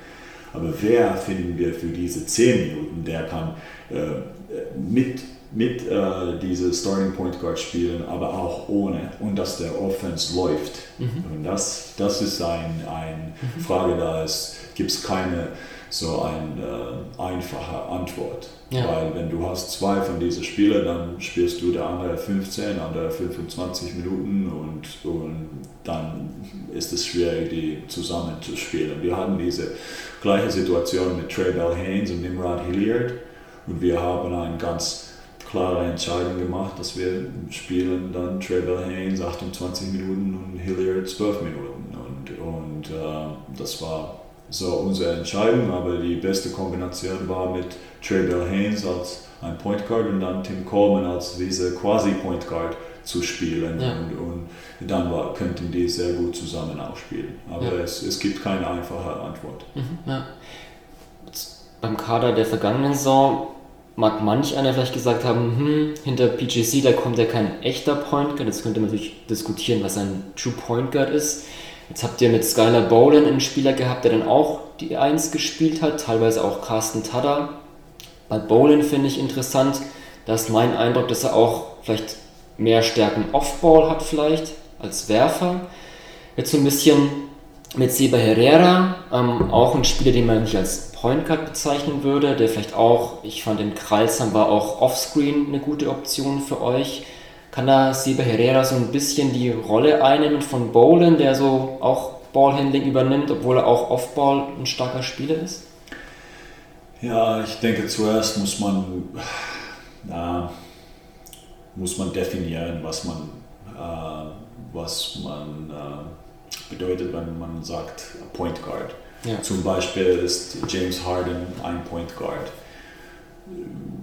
Speaker 6: Aber wer finden wir für diese 10 Minuten, der kann äh, mit, mit äh, diese Starting Point Guard spielen, aber auch ohne und dass der Offense läuft. Und das, das ist eine ein Frage, da gibt es keine so eine äh, einfache Antwort.
Speaker 5: Ja.
Speaker 6: Weil wenn du hast zwei von diesen Spielern, dann spielst du der andere 15, andere 25 Minuten und, und dann ist es schwierig, die zusammen zu spielen. Wir hatten diese gleiche Situation mit Trey Bell Haynes und Nimrod Hilliard und wir haben eine ganz klare Entscheidung gemacht, dass wir spielen dann Trey Bell Haynes 28 Minuten und Hilliard 12 Minuten und, und äh, das war so unsere Entscheidung, aber die beste Kombination war mit Trey Bell Haynes als ein Point Guard und dann Tim Coleman als diese quasi Point Guard zu spielen
Speaker 5: Ja.
Speaker 6: und, und dann war, könnten die sehr gut zusammen auch spielen. Aber
Speaker 5: Ja.
Speaker 6: es, es gibt keine einfache Antwort.
Speaker 5: Ja. Jetzt Beim Kader der vergangenen Saison mag manch einer vielleicht gesagt haben, hm, hinter PGC, da kommt ja kein echter Point Guard. Jetzt könnte man natürlich diskutieren, was ein True Point Guard ist. Jetzt habt ihr mit Skylar Bowen einen Spieler gehabt, der dann auch die Eins gespielt hat, teilweise auch Carsten Tada. Bei Bowen finde ich interessant, da ist mein Eindruck, dass er auch vielleicht mehr Stärken Off-Ball hat vielleicht als Werfer. Jetzt so ein bisschen mit Seba Herrera, ähm, auch ein Spieler, den man nicht als Point Guard bezeichnen würde, der vielleicht auch, ich fand den Kralsam war auch offscreen eine gute Option für euch. Kann da Seba Herrera so ein bisschen die Rolle einnehmen von Bolan, der so auch Ballhandling übernimmt, obwohl er auch Offball ein starker Spieler ist?
Speaker 6: Ja, ich denke zuerst muss man, na, muss man definieren, was man, äh, was man äh, bedeutet, wenn man sagt Point Guard.
Speaker 5: Ja.
Speaker 6: Zum Beispiel ist James Harden ein Point Guard.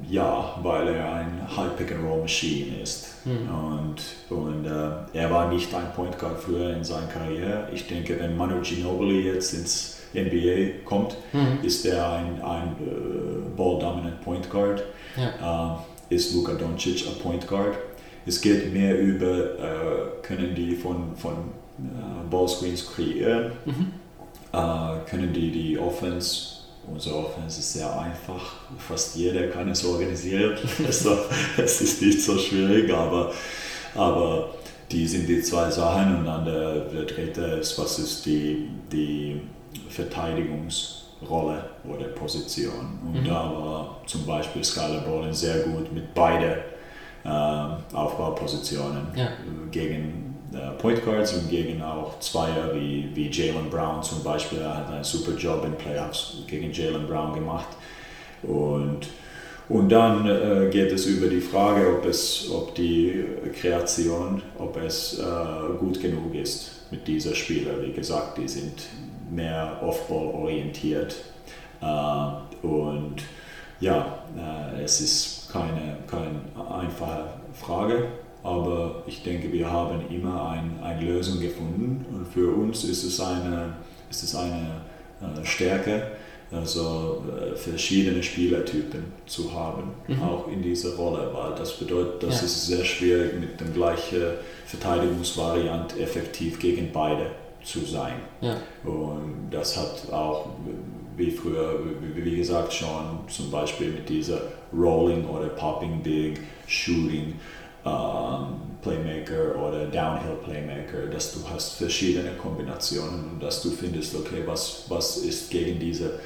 Speaker 6: Ja, weil er ein High Pick and Roll Machine ist. Und, und äh, er war nicht ein Point Guard früher in seiner Karriere. Ich denke, wenn Manu Ginobili jetzt ins NBA kommt, ist er ein, ein äh, Ball-Dominant Point Guard. Äh, ist Luka Doncic ein Point Guard. Es geht mehr über, äh, können die von, von äh, Ballscreens kreieren, äh, können die die Offense Unsere Offense ist sehr einfach. Fast jeder kann es organisieren. <laughs> Also, es ist nicht so schwierig, aber, aber die sind die zwei Sachen. Und dann der, der dritte ist, was ist die, die Verteidigungsrolle oder Position. Und da war zum Beispiel Skylar Bolin sehr gut mit beiden äh, Aufbaupositionen
Speaker 5: Ja.
Speaker 6: gegen Point Guards und gegen auch Zweier wie, wie Jalen Brown zum Beispiel. Er hat einen super Job in Playoffs gegen Jalen Brown gemacht. Und, und dann äh, geht es über die Frage, ob, es, ob die Kreation, ob es äh, gut genug ist mit dieser Spieler. Wie gesagt, die sind mehr Off-Ball orientiert. Äh, und ja, äh, es ist keine, keine einfache Frage, aber ich denke, wir haben immer ein, eine Lösung gefunden und für uns ist es eine, ist es eine äh, Stärke, also äh, verschiedene Spielertypen zu haben, auch in dieser Rolle, weil das bedeutet, dass
Speaker 5: Ja.
Speaker 6: es sehr schwierig mit dem gleichen Verteidigungsvariant effektiv gegen beide zu sein.
Speaker 5: Ja.
Speaker 6: Und das hat auch, wie früher, wie gesagt, schon zum Beispiel mit dieser Rolling oder Popping Big, Shooting, ähm, Playmaker oder Downhill Playmaker, dass du hast verschiedene Kombinationen und dass du findest, okay, was, was ist gegen diese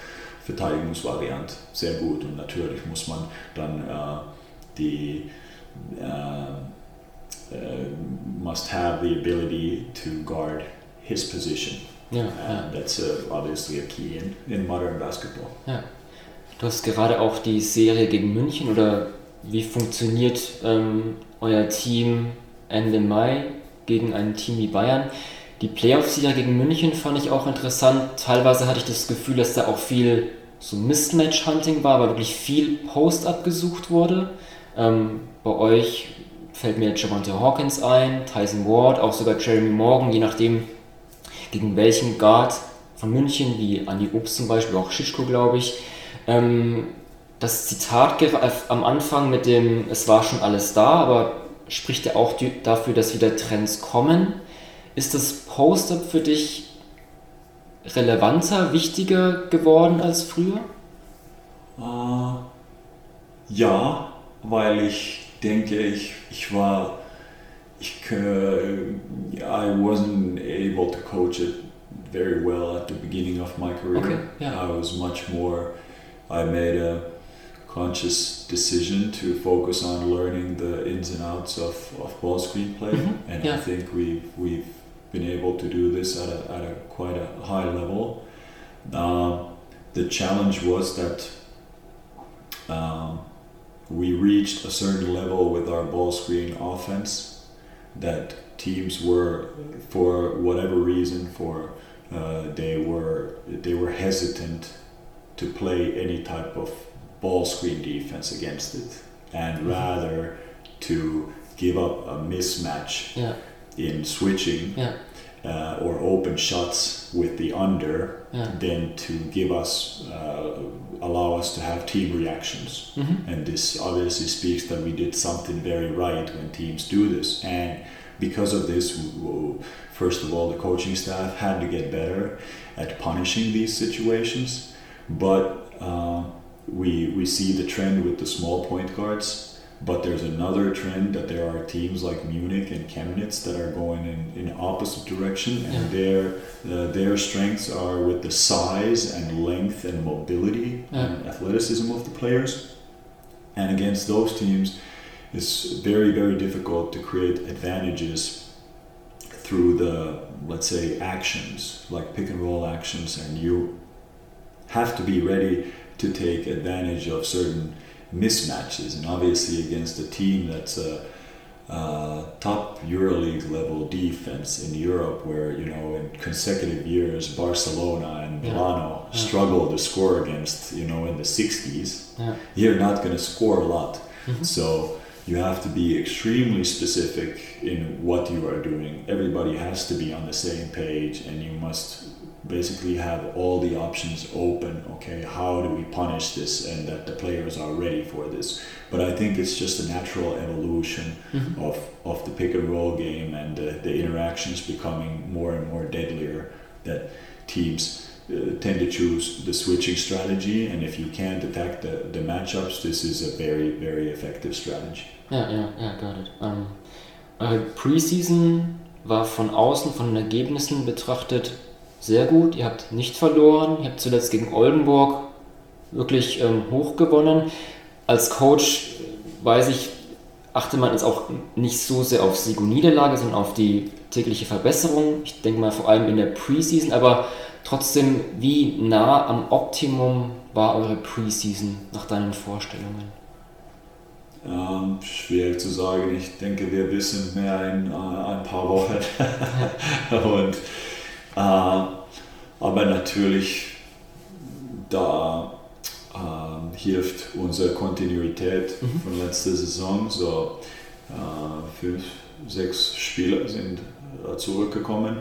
Speaker 6: Verteidigungsvariante sehr gut und natürlich muss man dann äh, die äh, must have the ability to guard his position.
Speaker 5: Ja,
Speaker 6: and that's uh, obviously a key in, in modern basketball.
Speaker 5: Ja. Du hast gerade auch die Serie gegen München oder wie funktioniert ähm, euer Team Ende Mai gegen ein Team wie Bayern? Die Playoff-Serie gegen München fand ich auch interessant. Teilweise hatte ich das Gefühl, dass da auch viel so Mismatch-Hunting war, weil wirklich viel Post-up gesucht wurde. Ähm, bei euch fällt mir Javante Hawkins ein, Tyson Ward, auch sogar Jeremy Morgan, je nachdem, gegen welchen Guard von München, wie Andy Obst zum Beispiel, auch Schischko, glaube ich. Ähm, das Zitat am Anfang mit dem, es war schon alles da, aber spricht ja auch dafür, dass wieder Trends kommen. Ist das Post-up für dich relevanter, wichtiger geworden als früher?
Speaker 6: Uh, ja, weil ich denke, ich, ich war, ich, uh, I wasn't able to coach it very well at the beginning of my career.
Speaker 5: Okay, yeah.
Speaker 6: I was much more, I made a conscious decision to focus on learning the ins and outs of, of ball screen play. Mm-hmm. And
Speaker 5: yeah.
Speaker 6: I think we've, we've been able to do this at a, at a quite a high level. Um, the challenge was that um, we reached a certain level with our ball screen offense that teams were, for whatever reason, for uh, they were they were hesitant to play any type of ball screen defense against it, and mm-hmm. rather to give up a mismatch
Speaker 5: yeah.
Speaker 6: in switching
Speaker 5: yeah.
Speaker 6: uh, or open shots with the under
Speaker 5: yeah.
Speaker 6: than to give us uh, allow us to have team reactions
Speaker 5: mm-hmm.
Speaker 6: and this obviously speaks that we did something very right when teams do this and because of this first of all the coaching staff had to get better at punishing these situations but uh, we we see the trend with the small point guards but there's another trend that there are teams like Munich and Chemnitz that are going in, in opposite direction, and
Speaker 5: Yeah.
Speaker 6: their uh, their strengths are with the size and length and mobility and athleticism of the players. And against those teams, it's very very difficult to create advantages through the let's say actions like pick and roll actions, and you have to be ready to take advantage of certain mismatches, and obviously against a team that's a, uh, top EuroLeague level defense in Europe, where you know in consecutive years Barcelona and. Milano
Speaker 5: Yeah.
Speaker 6: struggle to score against, you know, in the 60s.
Speaker 5: Yeah.
Speaker 6: You're not going to score a lot,
Speaker 5: Mhm.
Speaker 6: so you have to be extremely specific in what you are doing. Everybody has to be on the same page, and you must basically have all the options open. Okay, how do we punish this, and that the players are ready for this. But I think it's just a natural evolution
Speaker 5: Mhm.
Speaker 6: of, of the pick and roll game and the, the interactions becoming more and more deadlier. That teams uh, tend to choose the switching strategy, and if you can't attack the, the matchups, this is a very, very effective strategy.
Speaker 5: Ja, ja, ja, got it. Ähm, eure Preseason war von außen, von den Ergebnissen betrachtet, sehr gut. Ihr habt nicht verloren. Ihr habt zuletzt gegen Oldenburg wirklich ähm, hoch gewonnen. Als Coach weiß ich, achte man jetzt auch nicht so sehr auf Sieg und Niederlage, sondern auf die tägliche Verbesserung. Ich denke mal vor allem in der Preseason, aber trotzdem, wie nah am Optimum war eure Preseason nach deinen Vorstellungen?
Speaker 6: Ähm, schwierig zu sagen. Ich denke, wir wissen mehr in äh, ein paar Wochen. <laughs> Und, äh, aber natürlich, da ähm, hilft unsere Kontinuität
Speaker 5: Mhm.
Speaker 6: von letzter Saison. So äh, fünf, sechs Spieler sind äh, zurückgekommen.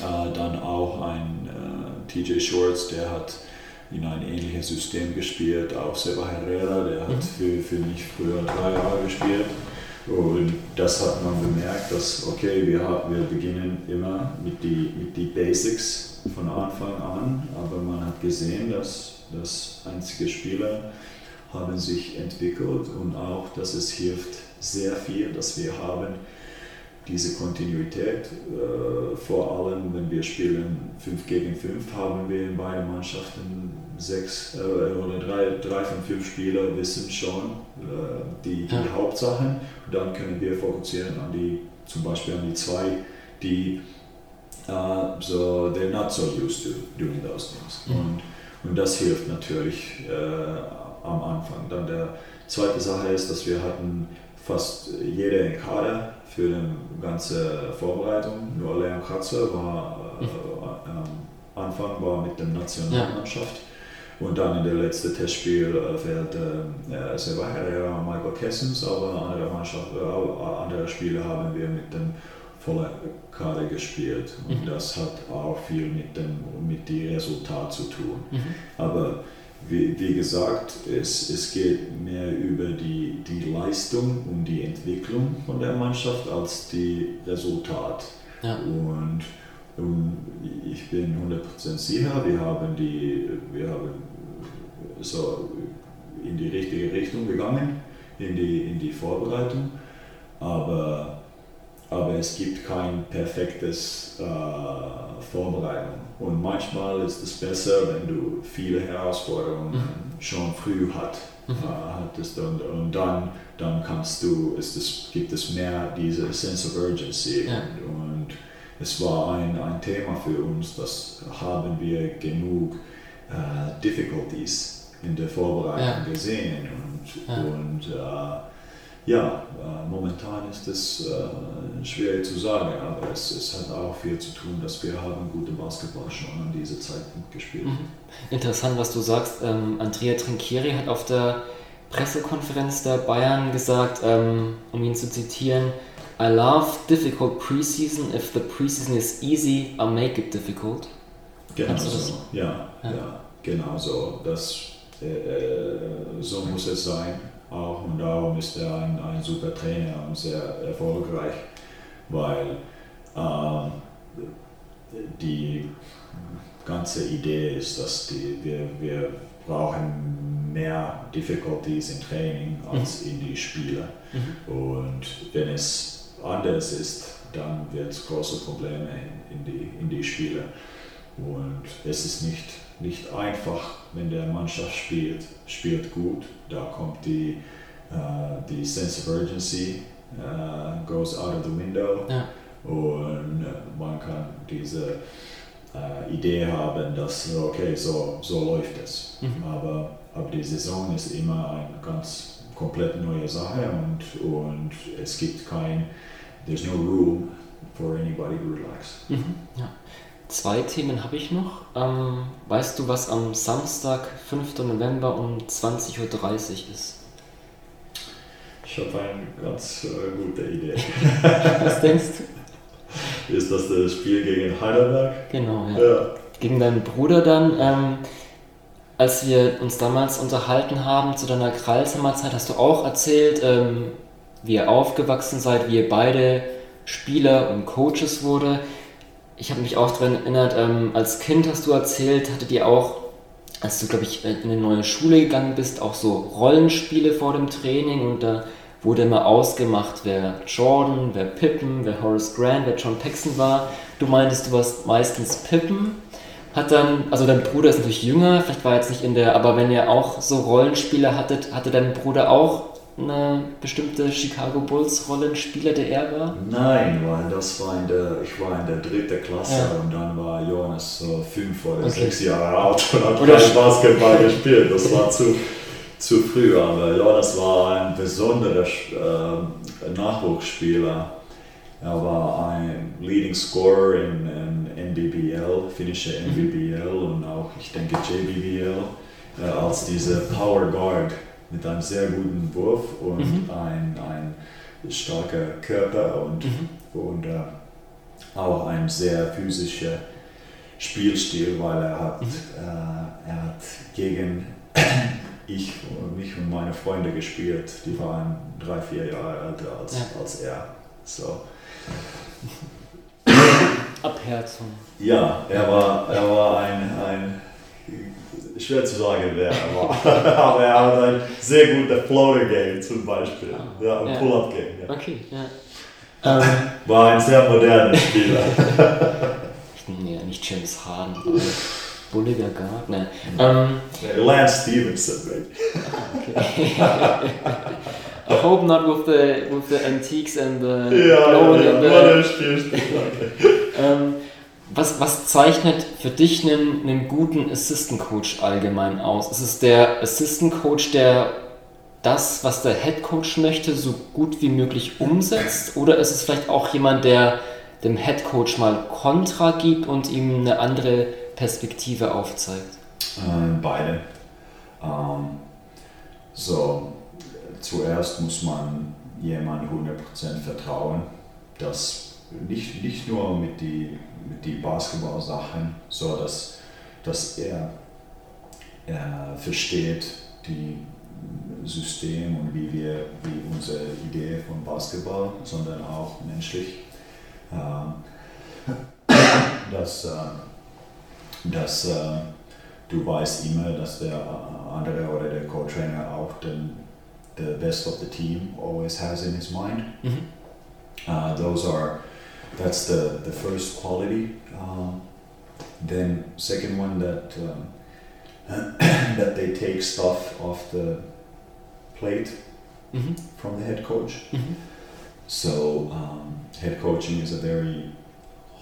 Speaker 6: Äh, dann auch ein äh, TJ Shorts, der hat in ein ähnliches System gespielt. Auch Seba Herrera, der hat für, für mich früher drei Jahre gespielt. Und das hat man bemerkt, dass, okay, wir, wir beginnen immer mit die, mit die Basics von Anfang an, aber man hat gesehen, dass, dass einzige Spieler haben sich entwickelt und auch, dass es hilft sehr viel, dass wir haben diese Kontinuität, äh, vor allem wenn wir spielen 5 gegen 5, haben wir in beiden Mannschaften sechs äh, oder drei, drei von fünf Spieler wissen schon äh, die, die ja. Hauptsachen. dann können wir fokussieren an die, zum Beispiel an die zwei, die uh, so they're not so used to doing those things. Mhm. Und, und das hilft natürlich äh, am Anfang. Dann der zweite Sache ist, dass wir hatten fast jede Kader für die ganze Vorbereitung. Nur Leon Kratzer war äh, am Anfang war mit der Nationalmannschaft. Ja. Und dann in der letzten Testspiel äh, fehlte äh, Seba Herrera und Michael Kessens, aber andere, Mannschaft, äh, andere Spiele haben wir mit dem vollen Kader gespielt. Und mhm. das hat auch viel mit dem mit dem Resultat zu tun. Mhm. Aber wie, wie gesagt, es, es geht mehr über die, die Leistung und die Entwicklung von der Mannschaft als die Resultat. Ja. Und, und ich bin 100% sicher, wir haben, die, wir haben so in die richtige Richtung gegangen, in die, in die Vorbereitung. Aber, aber es gibt kein perfektes äh, Vorbereitung. Und manchmal ist es besser, wenn du viele Herausforderungen mhm. schon früh hat, mhm. äh, hattest und, und dann, dann kannst du, ist es, gibt es mehr diese Sense of Urgency. Ja. Und, und, es war ein, ein Thema für uns, das haben wir genug äh, Difficulties in der Vorbereitung ja. gesehen. Und, ja. und äh, ja, äh, momentan ist es äh, schwierig zu sagen, aber es, es, hat auch viel zu tun, dass wir haben gute Basketball schon an diesem Zeitpunkt gespielt. Mhm.
Speaker 5: Interessant, was du sagst. Ähm, Andrea Trinchieri hat auf der Pressekonferenz der Bayern gesagt, ähm, um ihn zu zitieren, I love difficult preseason. If the preseason is easy, I'll make it difficult.
Speaker 6: Genau so. Ja, ja, ja, genau so. Das, äh, äh, so muss es sein auch und darum ist er ein, ein super Trainer und sehr erfolgreich, weil ähm, die ganze Idee ist, dass die, wir, wir brauchen mehr Difficulties im Training als mhm. in die Spiele. Mhm. Und wenn es anders ist, dann wird es große Probleme in, in, die, in die Spiele. Und es ist nicht, nicht einfach, wenn der Mannschaft spielt, spielt gut, da kommt die, uh, die Sense of Urgency uh, goes out of the window ja. und man kann diese uh, Idee haben, dass okay, so, so läuft es. Mhm. Aber, aber die Saison ist immer eine ganz komplett neue Sache und, und es gibt kein, there's no room for anybody to relax.
Speaker 5: Mhm. Ja. Zwei Themen habe ich noch. Ähm, weißt du, was am Samstag, 5. November um 20.30 Uhr ist?
Speaker 6: Ich habe eine ganz äh, gute Idee. <laughs>
Speaker 5: was denkst
Speaker 6: du? Ist das das Spiel gegen Heidelberg?
Speaker 5: Genau, ja. ja. Gegen deinen Bruder dann. Ähm, als wir uns damals unterhalten haben zu deiner Kralsheimer Zeit, hast du auch erzählt, ähm, wie ihr aufgewachsen seid, wie ihr beide Spieler und Coaches wurde ich habe mich auch daran erinnert, ähm, als Kind hast du erzählt, hattet ihr auch, als du, glaube ich, in eine neue Schule gegangen bist, auch so Rollenspiele vor dem Training und da wurde immer ausgemacht, wer Jordan, wer Pippen, wer Horace Grant, wer John Paxson war. Du meintest, du warst meistens Pippen. Hat dann, also dein Bruder ist natürlich jünger, vielleicht war er jetzt nicht in der, aber wenn ihr auch so Rollenspiele hattet, hatte dein Bruder auch eine bestimmte Chicago Bulls Rollenspieler, der er war?
Speaker 6: Nein, weil das war in der, ich war in der dritten Klasse ja. und dann war Jonas so fünf oder okay. sechs Jahre alt und hat oder kein Basketball gespielt. Das war zu, zu früh, aber Jonas war ein besonderer äh, Nachwuchsspieler. Er war ein Leading Scorer in, in NBBL, finnische NBBL und auch, ich denke, JBBL, äh, als diese Power Guard mit einem sehr guten Wurf und mhm. ein, ein starker Körper und, mhm. und äh, auch ein sehr physischer Spielstil, weil er hat, mhm. äh, er hat gegen <clears throat> ich und mich und meine Freunde gespielt. Die waren drei, vier Jahre älter als, ja. als er. So.
Speaker 5: Abherzung.
Speaker 6: Ja, er war, er war ein, ein schwer zu sagen, wer er war. <laughs> Aber er hat ein sehr guter Floater Game zum Beispiel. Ah, ja, ein ja. Pull-Up Game.
Speaker 5: Ja. Okay, ja. Ähm,
Speaker 6: War ein sehr moderner Spieler. <laughs>
Speaker 5: nee, nicht James Harden, aber bulliger Guard. Nee. Ähm,
Speaker 6: Lance Stevenson, maybe. <laughs>
Speaker 5: I hope not with the with the antiques and the
Speaker 6: Ja,
Speaker 5: glowing
Speaker 6: ja,
Speaker 5: and the,
Speaker 6: Spielspieler.
Speaker 5: ähm, was, was zeichnet für dich einen, einen guten Assistant Coach allgemein aus? Ist es der Assistant Coach, der das, was der Head Coach möchte, so gut wie möglich umsetzt? Oder ist es vielleicht auch jemand, der dem Head Coach mal Kontra gibt und ihm eine andere Perspektive aufzeigt?
Speaker 6: Äh, beide. Ähm, so, zuerst muss man jemandem 100% vertrauen, dass nicht, nicht nur mit die, die Basketball-Sachen, so dass, dass er, er versteht die System und wie wir, wie unsere Idee von Basketball, sondern auch menschlich. Ähm, dass, äh, dass äh, du weißt immer, dass der andere oder der Co-Trainer auch den the best of the team always has in his mind. Uh, those are that's the the first quality. Um, then second one that um, <coughs> that they take stuff off the plate
Speaker 5: Mhm.
Speaker 6: from the head coach.
Speaker 5: Mhm.
Speaker 6: So um, head coaching is a very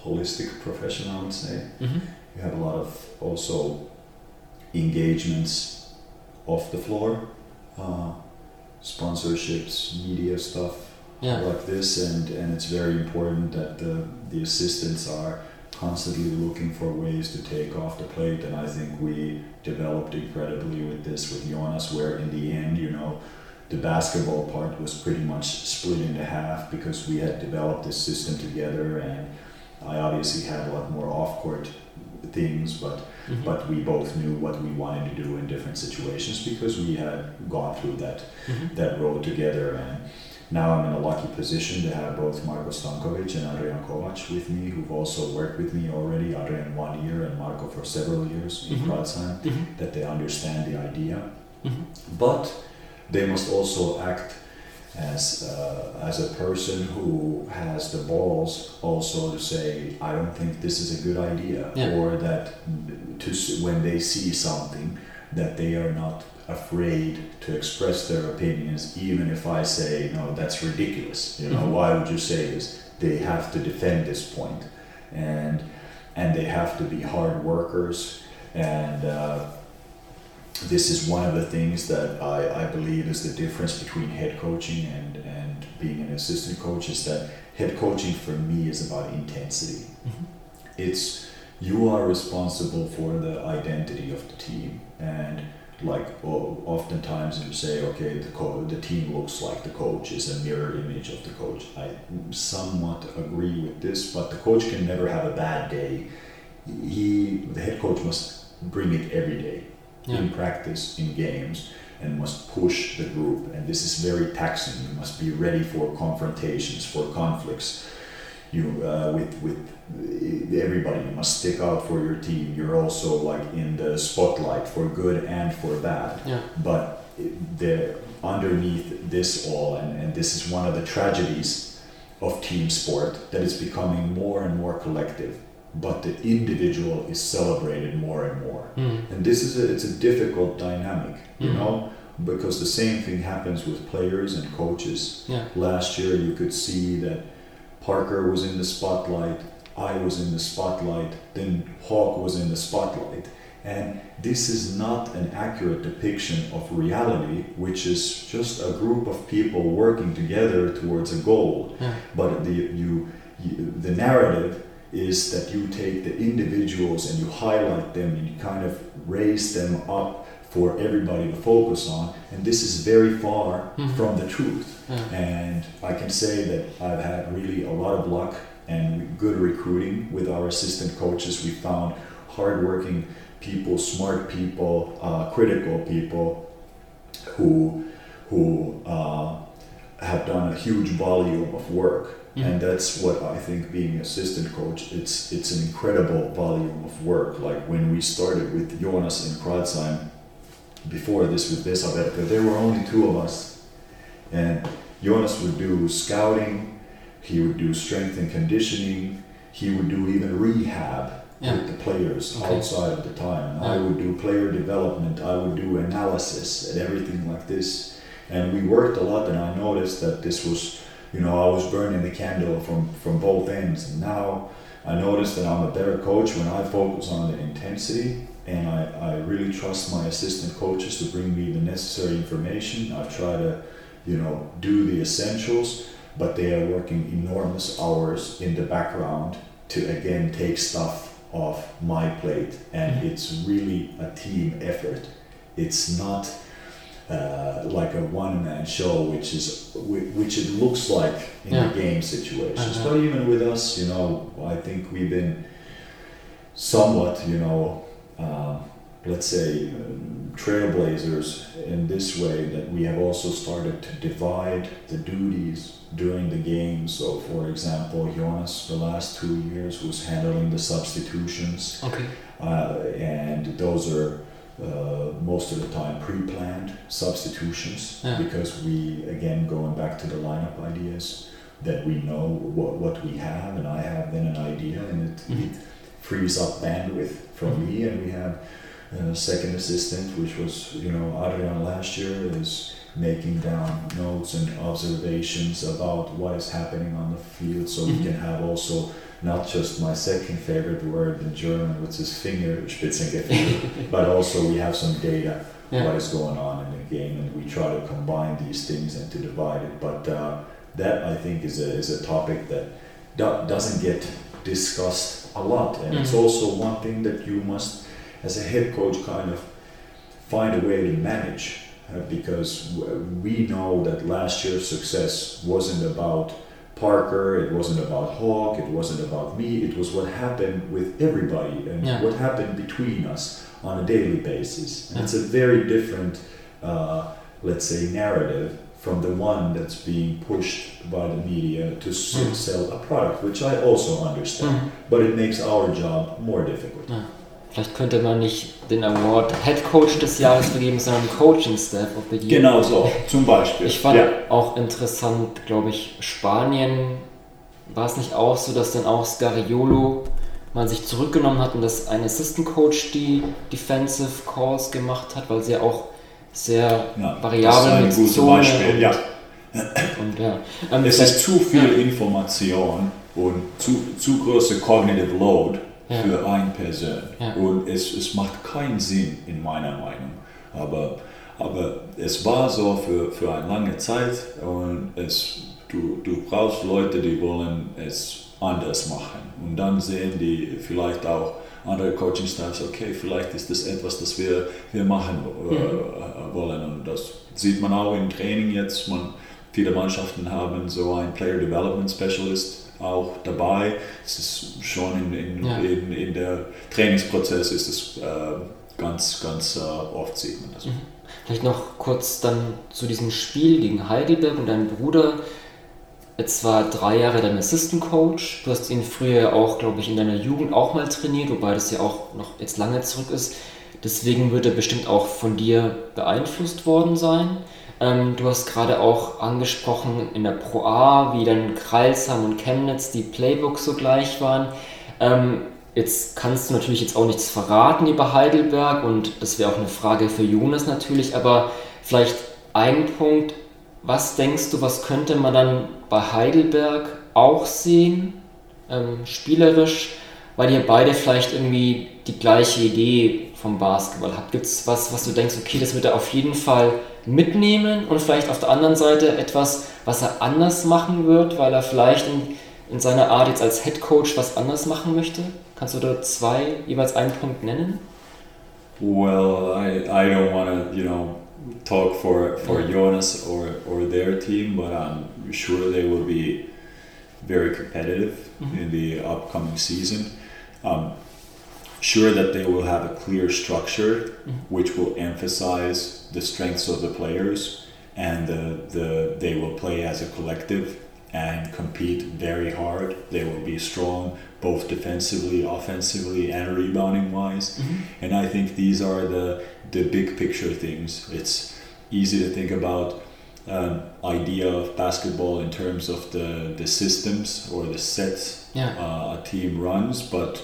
Speaker 6: holistic profession, I would say.
Speaker 5: Mhm.
Speaker 6: You have a lot of also engagements off the floor, uh, sponsorships, media stuff
Speaker 5: Ja.
Speaker 6: like this, and, and it's very important that the, the assistants are constantly looking for ways to take off the plate. And I think we developed incredibly with this with Jonas, where in the end, you know, the basketball part was pretty much split into half because we had developed this system together, and I obviously had a lot more off court things, but
Speaker 5: Mhm.
Speaker 6: but we both knew what we wanted to do in different situations because we had gone through that
Speaker 5: Mhm.
Speaker 6: that road together and now I'm in a lucky position to have both Marko Stankovic and Adrian Kovac with me who've also worked with me already Adrian one year and Marko for several years in. Pradsheim
Speaker 5: Mhm.
Speaker 6: that they understand the idea
Speaker 5: Mhm.
Speaker 6: but they must also act as uh, as a person who has the balls also to say I don't think this is a good idea
Speaker 5: Yeah.
Speaker 6: or that to when they see something that they are not afraid to express their opinions even if I say no that's ridiculous you know
Speaker 5: Mhm.
Speaker 6: why would you say this they have to defend this point and and they have to be hard workers and uh, this is one of the things that I, I believe is the difference between head coaching and, and being an assistant coach is that head coaching for me is about intensity.
Speaker 5: Mhm.
Speaker 6: It's you are responsible for the identity of the team and like oftentimes you say okay the co- the team looks like the coach is a mirror image of the coach. I somewhat agree with this but the coach can never have a bad day. He the head coach must bring it every day
Speaker 5: Yeah.
Speaker 6: in practice in games and must push the group. And this is very taxing. You must be ready for confrontations for conflicts you uh, with with uh, everybody you must stick out for your team you're also like in the spotlight for good and for bad
Speaker 5: Yeah.
Speaker 6: but the underneath this all and, and this is one of the tragedies of team sport that it's becoming more and more collective but the individual is celebrated more and more
Speaker 5: Mhm.
Speaker 6: and this is a, it's a difficult dynamic you
Speaker 5: Mhm.
Speaker 6: know because the same thing happens with players and coaches
Speaker 5: Yeah.
Speaker 6: last year you could see that Parker was in the spotlight, I was in the spotlight, then Hawk was in the spotlight. And this is not an accurate depiction of reality, which is just a group of people working together towards a goal.
Speaker 5: Yeah.
Speaker 6: But the, you, you, the narrative is that you take the individuals and you highlight them and you kind of raise them up for everybody to focus on. And this is very far
Speaker 5: Mhm.
Speaker 6: from the truth.
Speaker 5: Yeah.
Speaker 6: And I can say that I've had really a lot of luck and good recruiting with our assistant coaches. We found hardworking people, smart people, uh, critical people who who uh, have done a huge volume of work.
Speaker 5: Mhm.
Speaker 6: And that's what I think being assistant coach, it's it's an incredible volume of work. Like when we started with Jonas in Kratzheim, before this with this Vesaverka, there were only two of us. And Jonas would do scouting, he would do strength and conditioning. He would do even rehab
Speaker 5: Yeah.
Speaker 6: with the players
Speaker 5: Okay.
Speaker 6: outside of the time. And I would do player development. I would do analysis and everything like this. And we worked a lot, and I noticed that this was, you know, I was burning the candle from from both ends. And now I noticed that I'm a better coach when I focus on the intensity and I, I really trust my assistant coaches to bring me the necessary information. I try to, you know, do the essentials, but they are working enormous hours in the background to again take stuff off my plate, and
Speaker 5: Mhm.
Speaker 6: it's really a team effort. It's not uh, like a one-man show, which is which it looks like in
Speaker 5: Yeah.
Speaker 6: the game situations.
Speaker 5: Uh-huh.
Speaker 6: But even with us, you know, I think we've been somewhat, you know, uh, let's say um, trailblazers in this way that we have also started to divide the duties during the game. So, for example, Jonas, the last two years, was handling the substitutions,
Speaker 5: Okay.
Speaker 6: uh, and those are uh, most of the time pre-planned substitutions
Speaker 5: Yeah.
Speaker 6: because we, again, going back to the lineup ideas, that we know what, what we have, and I have then an idea, and it,
Speaker 5: Mhm.
Speaker 6: it frees up bandwidth from
Speaker 5: Mhm.
Speaker 6: me, and we have a second assistant, which was, you know, Adrian last year, is making down notes and observations about what is happening on the field, so
Speaker 5: Mhm.
Speaker 6: we can have also not just my second favorite word in German, with his finger which is Fingerspitzengefühl, <laughs> but also we have some data
Speaker 5: Yeah.
Speaker 6: what is going on in the game, and we try to combine these things and to divide it. But uh, that I think is a is a topic that do- doesn't get discussed a lot, and it's
Speaker 5: Mhm.
Speaker 6: also one thing that you must, as a head coach, kind of find a way to manage, uh, because we know that last year's success wasn't about. Parker, it wasn't about Hawk, it wasn't about me, it was what happened with everybody and
Speaker 5: Yeah.
Speaker 6: what happened between us on a daily basis. And
Speaker 5: Yeah.
Speaker 6: It's a very different, uh, let's say, narrative from the one that's being pushed by the media to
Speaker 5: Mm.
Speaker 6: sell a product, which I also understand.
Speaker 5: Mhm.
Speaker 6: But it makes our job more difficult.
Speaker 5: Ja. Vielleicht könnte man nicht den Award Head Coach des Jahres vergeben, sondern Coaching Staff of the Year.
Speaker 6: Genau so, zum Beispiel.
Speaker 5: Ich fand
Speaker 6: ja.
Speaker 5: auch interessant, glaube ich, Spanien war es nicht auch so, dass dann auch Scariolo mal sich zurückgenommen hat und dass ein Assistant Coach die Defensive Calls gemacht hat, weil sie ja auch sehr
Speaker 6: Ja, das ist
Speaker 5: variabel
Speaker 6: ein
Speaker 5: mit
Speaker 6: gutes
Speaker 5: Zone
Speaker 6: Beispiel, ja.
Speaker 5: und ja. Ähm,
Speaker 6: Es ist zu viel Information und zu, zu große cognitive load für eine Person. Und es, es macht keinen Sinn in meiner Meinung. Aber, aber es war so für, für eine lange Zeit und es, du, du brauchst Leute, die wollen es anders machen. Und dann sehen die vielleicht auch andere Coaching-Styles, okay, vielleicht ist das etwas, das wir, wir machen äh, wollen. Und das sieht man auch im Training jetzt. Man, viele Mannschaften haben so einen Player Development Specialist auch dabei. Es ist schon in, in,
Speaker 5: Ja.
Speaker 6: in, in der Trainingsprozess ist es äh, ganz, ganz äh, oft sieht man das.
Speaker 5: Vielleicht noch kurz dann zu diesem Spiel gegen Heidelberg und deinem Bruder. Jetzt war drei Jahre dein Assistant Coach. Du hast ihn früher auch, glaube ich, in deiner Jugend auch mal trainiert, wobei das ja auch noch jetzt lange zurück ist. Deswegen wird er bestimmt auch von dir beeinflusst worden sein. Ähm, du hast gerade auch angesprochen in der Pro A, wie dann Kreilsheim und Chemnitz die Playbooks so gleich waren. Ähm, jetzt kannst du natürlich jetzt auch nichts verraten über Heidelberg und das wäre auch eine Frage für Jonas natürlich, aber vielleicht ein Punkt, was denkst du, was könnte man dann bei Heidelberg auch sehen, ähm, spielerisch, weil ihr beide vielleicht irgendwie die gleiche Idee vom Basketball habt? Gibt es was, was du denkst, okay, das wird er auf jeden Fall mitnehmen und vielleicht auf der anderen Seite etwas, was er anders machen wird, weil er vielleicht in, in seiner Art jetzt als Head Coach was anders machen möchte? Kannst du da zwei, jeweils einen Punkt nennen?
Speaker 6: Well, I, I don't want to, you know, talk for, for Jonas or, or their team, but I'm sure they will be very competitive in the upcoming season. Um, sure that they will have a clear structure which will emphasize the strengths of the players and the, the they will play as a collective and compete very hard. They will be strong both defensively, offensively, and rebounding wise. And I think these are the the big picture things. It's easy to think about um, idea of basketball in terms of the, the systems or the sets
Speaker 5: Yeah.
Speaker 6: uh, a team runs, but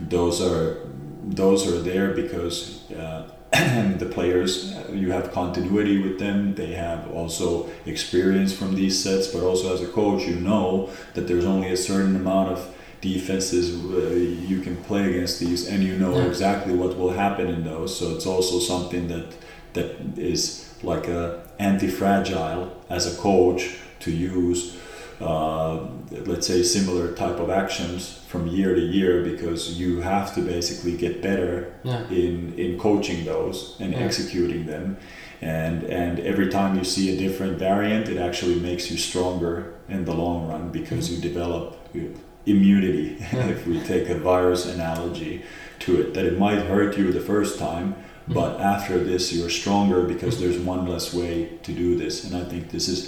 Speaker 6: those are those are there because uh, <clears throat> the players you have continuity with them. They have also experience from these sets, but also as a coach, you know that there's only a certain amount of defenses uh, you can play against these, and you know
Speaker 5: Yeah.
Speaker 6: exactly what will happen in those. So it's also something that that is like a anti-fragile as a coach to use uh, let's say similar type of actions from year to year because you have to basically get better
Speaker 5: Yeah.
Speaker 6: in in coaching those and
Speaker 5: Yeah.
Speaker 6: executing them and and every time you see a different variant it actually makes you stronger in the long run because mm-hmm. you develop uh, immunity <laughs>
Speaker 5: Yeah.
Speaker 6: if we take a virus analogy to it that it might hurt you the first time mm-hmm. but after this you're stronger because mm-hmm. there's one less way to do this and i think this is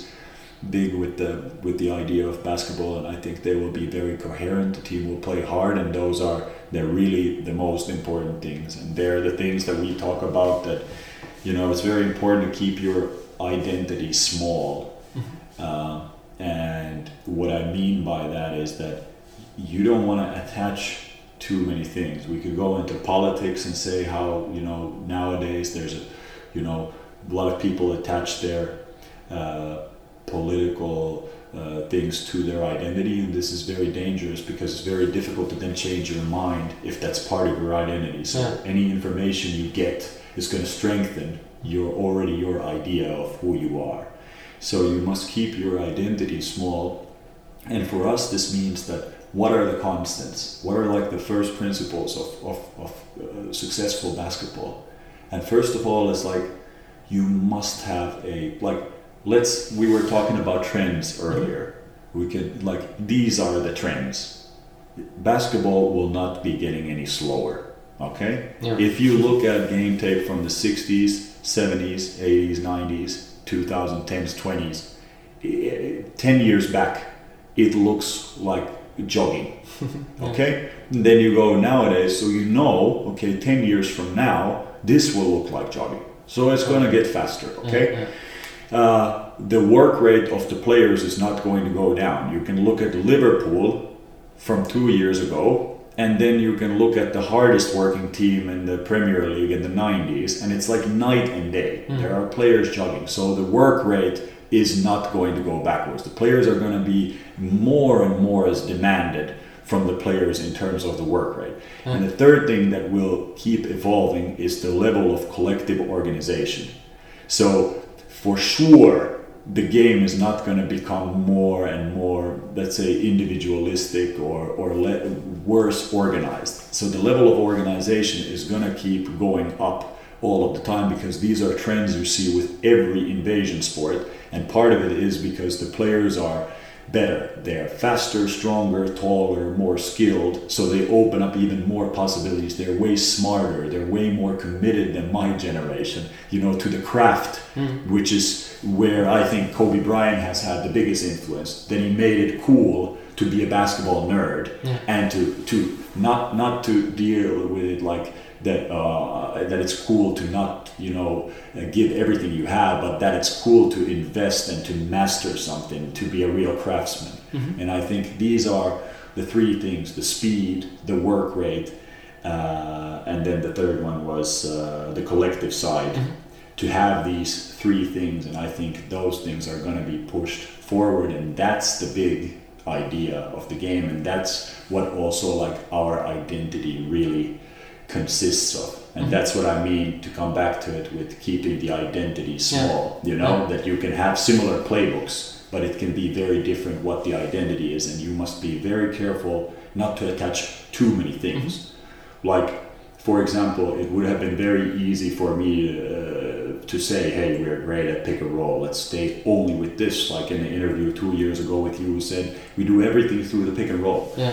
Speaker 6: big with the with the idea of basketball and i think they will be very coherent. The team will play hard and those are they're really the most important things. And they're the things that we talk about that you know it's very important to keep your identity small. Uh, and what i mean by that is that you don't want to attach too many things. We could go into politics and say how you know nowadays there's a you know a lot of people attach their uh, political uh, things to their identity, and this is very dangerous because it's very difficult to then change your mind if that's part of your identity. So
Speaker 5: Yeah.
Speaker 6: any information you get is going to strengthen your already your idea of who you are. So you must keep your identity small and for us, this means that what are the constants? What are like the first principles of, of, of uh, successful basketball? And first of all, it's like you must have a, like, let's, we were talking about trends earlier. We could, like, these are the trends. Basketball will not be getting any slower, okay?
Speaker 5: Yeah.
Speaker 6: If you look at game tape from the 60s, 70s, 80s, 90s, 2010s, 20s, eh, 10 years back, it looks like jogging. <laughs> Okay? And then you go nowadays, so you know, okay, 10 years from now, this will look like jogging. So it's going to get faster, okay? Uh, the work rate of the players is not going to go down. You can look at Liverpool from two years ago, and then you can look at the hardest working team in the Premier League in the 90s, and it's like night and day. There are players jogging, so the work rate is not going to go backwards. The players are going to be more and more as demanded from the players in terms of the work rate. And the third thing that will keep evolving is the level of collective organization. So, for sure, the game is not going to become more and more, let's say, individualistic or, or le- worse organized. So, the level of organization is going to keep going up all of the time because these are trends you see with every invasion sport. And part of it is because the players are better. They're faster, stronger, taller, more skilled. So they open up even more possibilities. They're way smarter. They're way more committed than my generation, you know, to the craft, hmm. which is where I think Kobe Bryant has had the biggest influence. Then he made it cool to be a basketball nerd and to, to not not to deal with it like that uh, that it's cool to not you know uh, give everything you have, but that it's cool to invest and to master something, to be a real craftsman. And I think these are the three things: the speed, the work rate, uh, and then the third one was uh, the collective side. To have these three things, and I think those things are going to be pushed forward, and that's the big idea of the game, and that's what also like our identity really consists of. And that's what i mean to come back to it with keeping the identity small you know that you can have similar playbooks but it can be very different what the identity is. And you must be very careful not to attach too many things. Like for example it would have been very easy for me uh, to say hey we're great at pick and roll let's stay only with this like in the interview two years ago with you who said we do everything through the pick and roll
Speaker 5: Yeah.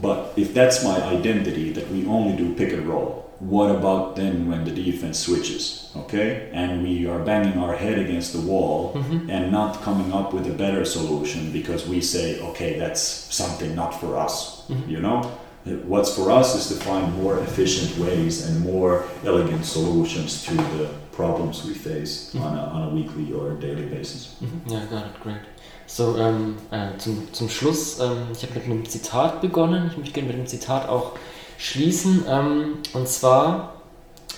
Speaker 6: but if that's my identity, that we only do pick and roll, what about then when the defense switches? Okay? And we are banging our head against the wall mm-hmm. and not coming up with a better solution because we say, okay, that's something not for us. Mm-hmm. You know? What's for us is to find more efficient ways and more elegant solutions to the problems we face on, a, on a weekly or daily basis.
Speaker 5: Mhm. Ja, got it, great. So, ähm, äh, zum, zum Schluss, ähm, ich habe mit einem Zitat begonnen. Ich möchte gerne mit dem Zitat auch schließen. Ähm, und zwar,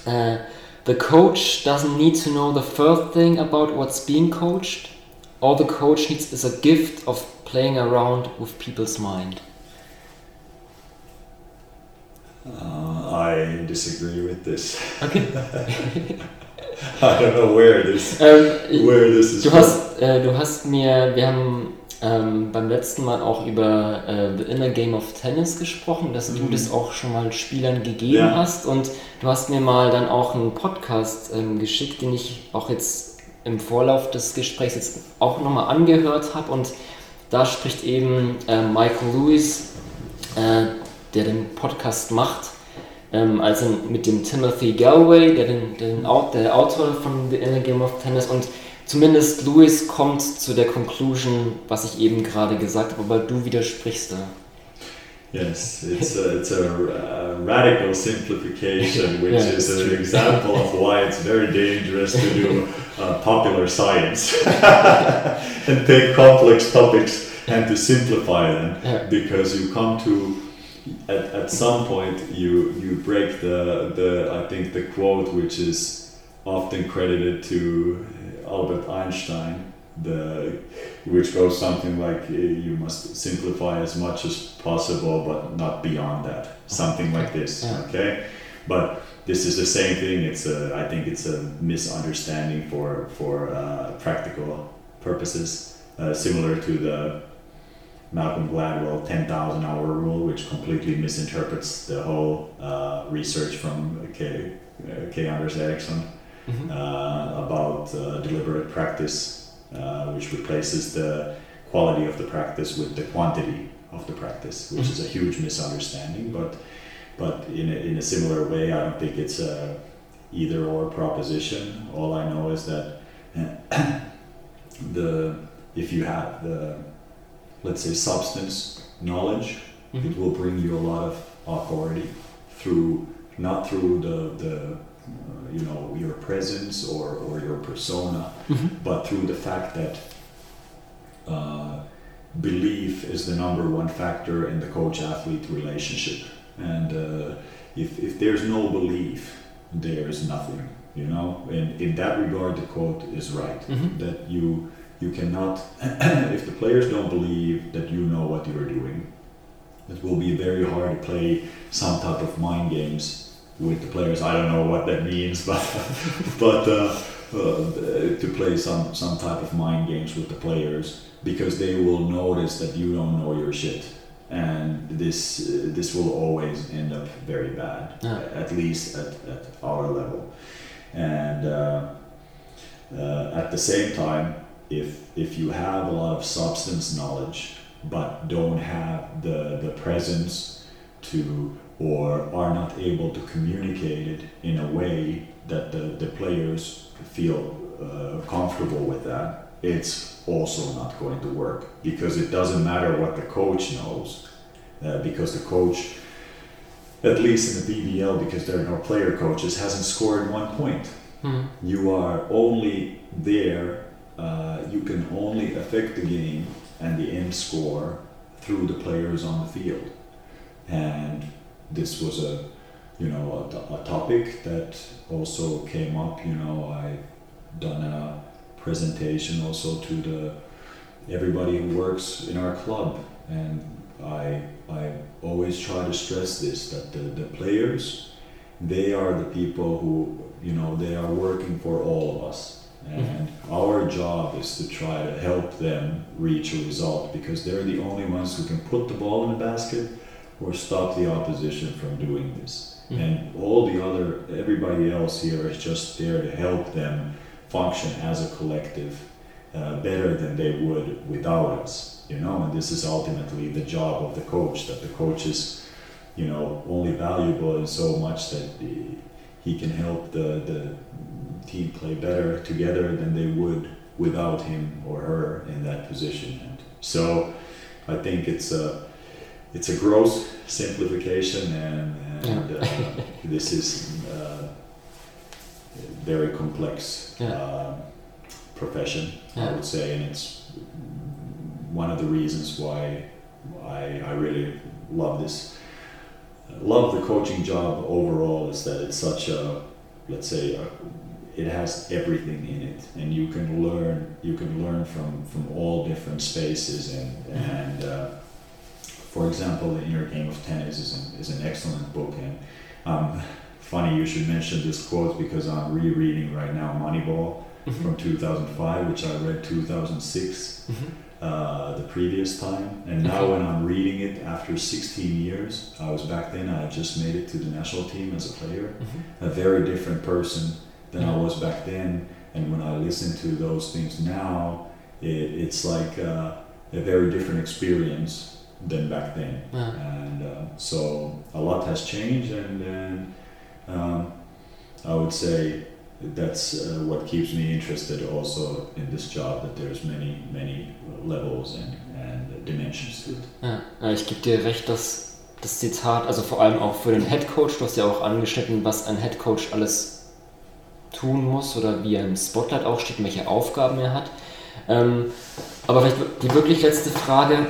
Speaker 5: äh, The coach doesn't need to know the first thing about what's being coached. All the coach needs is a gift of playing around with people's mind.
Speaker 6: Uh, I disagree with this.
Speaker 5: Okay. <laughs> <laughs> <laughs>
Speaker 6: I don't know where this
Speaker 5: Ähm,
Speaker 6: where this is
Speaker 5: du, hast, äh, du hast mir, wir haben ähm, beim letzten Mal auch über äh, The Inner Game of Tennis gesprochen, dass du
Speaker 6: Mhm.
Speaker 5: das auch schon mal Spielern gegeben
Speaker 6: Ja.
Speaker 5: hast und du hast mir mal dann auch einen Podcast ähm, geschickt, den ich auch jetzt im Vorlauf des Gesprächs jetzt auch nochmal angehört habe und da spricht eben äh, Michael Lewis, äh, der den Podcast macht, ähm, also mit dem Timothy Galway, der, den, den, der Autor von The Inner Game of Tennis und zumindest Lewis kommt zu der Conclusion, was ich eben gerade gesagt habe, aber du widersprichst da.
Speaker 6: Yes, it's a, it's a uh, radical simplification, which
Speaker 5: Yeah,
Speaker 6: is an
Speaker 5: true.
Speaker 6: example of why it's very dangerous to do uh, popular science <laughs> and take complex topics and to simplify them, because you come to at, at some point you you break the the I think the quote which is often credited to Albert Einstein, the which goes something like uh, you must simplify as much as possible, but not beyond that. Something like this,
Speaker 5: Yeah.
Speaker 6: okay? But this is the same thing. It's a, I think it's a misunderstanding for for uh, practical purposes, uh, similar to the Malcolm Gladwell 10,000 hour rule, which completely misinterprets the whole uh, research from K. Uh, K. Anders Ericsson
Speaker 5: Mhm.
Speaker 6: uh, about uh, deliberate practice, uh, which replaces the quality of the practice with the quantity of the practice, which is a huge misunderstanding. But but in a, in a similar way, I don't think it's a either or proposition. All I know is that <coughs> the if you have the let's say substance knowledge, it
Speaker 5: Mhm.
Speaker 6: will bring you a lot of authority through not through the the uh, you know your presence or or your persona,
Speaker 5: Mhm.
Speaker 6: but through the fact that uh, belief is the number one factor in the coach athlete relationship. And uh, if, if there's no belief, there's nothing, you know? And in that regard, the quote is right
Speaker 5: Mhm.
Speaker 6: that you, you cannot, <clears throat> if the players don't believe that you know what you're doing, it will be very hard to play some type of mind games with the players. I don't know what that means, <laughs> but but uh, uh, to play some some type of mind games with the players because they will notice that you don't know your shit, and this uh, this will always end up very bad.
Speaker 5: Yeah.
Speaker 6: At least at, at our level, and uh, uh, at the same time, if if you have a lot of substance knowledge but don't have the the presence to or are not able to communicate it in a way that the, the players feel uh, comfortable with that, it's also not going to work because it doesn't matter what the coach knows, uh, because the coach, at least in the BBL, because there are no player coaches, hasn't scored one point.
Speaker 5: Mhm.
Speaker 6: You are only there, uh, you can only affect the game and the end score through the players on the field. And this was a, you know, a, a topic that also came up. You know, I done a presentation also to the everybody who works in our club, and I I always try to stress this that the, the players, they are the people who you know they are working for all of us. And our job is to try to help them reach a result because they're the only ones who can put the ball in the basket or stop the opposition from doing this.
Speaker 5: Mhm.
Speaker 6: And all the other, everybody else here is just there to help them function as a collective uh, better than they would without us. You know, and this is ultimately the job of the coach. That the coach is, you know, only valuable in so much that he, he can help the the team play better together than they would without him or her in that position. And so, I think it's a it's a gross simplification, and, and uh, <laughs> this is uh, very complex
Speaker 5: Yeah.
Speaker 6: uh, profession, I would say, and it's one of the reasons why I, I really love this. Love the coaching job overall is that it's such a, let's say, a, it has everything in it, and you can learn. You can learn from from all different spaces, and and uh, for example, the inner game of tennis is an, is an excellent book, and um, funny you should mention this quote because I'm rereading right now Moneyball from 2005, which I read 2006 uh, the previous time, and now
Speaker 5: Okay.
Speaker 6: when I'm reading it after 16 years, I was back then I had just made it to the national team as a player, a very different person than I was back then, and when I listen to those things now, it, it's like uh, a very different experience than back then.
Speaker 5: Yeah.
Speaker 6: and uh, so a lot has changed and, and um, I would say that's uh, what keeps me interested also in this job that there's many many levels and, and dimensions to it.
Speaker 5: Ja, ja, ich gebe dir recht, dass das Zitat, also vor allem auch für den Head Coach, du hast ja auch angeschnitten, was ein Head Coach alles tun muss oder wie er im Spotlight auch steht und welche Aufgaben er hat. Ähm, aber vielleicht die wirklich letzte Frage,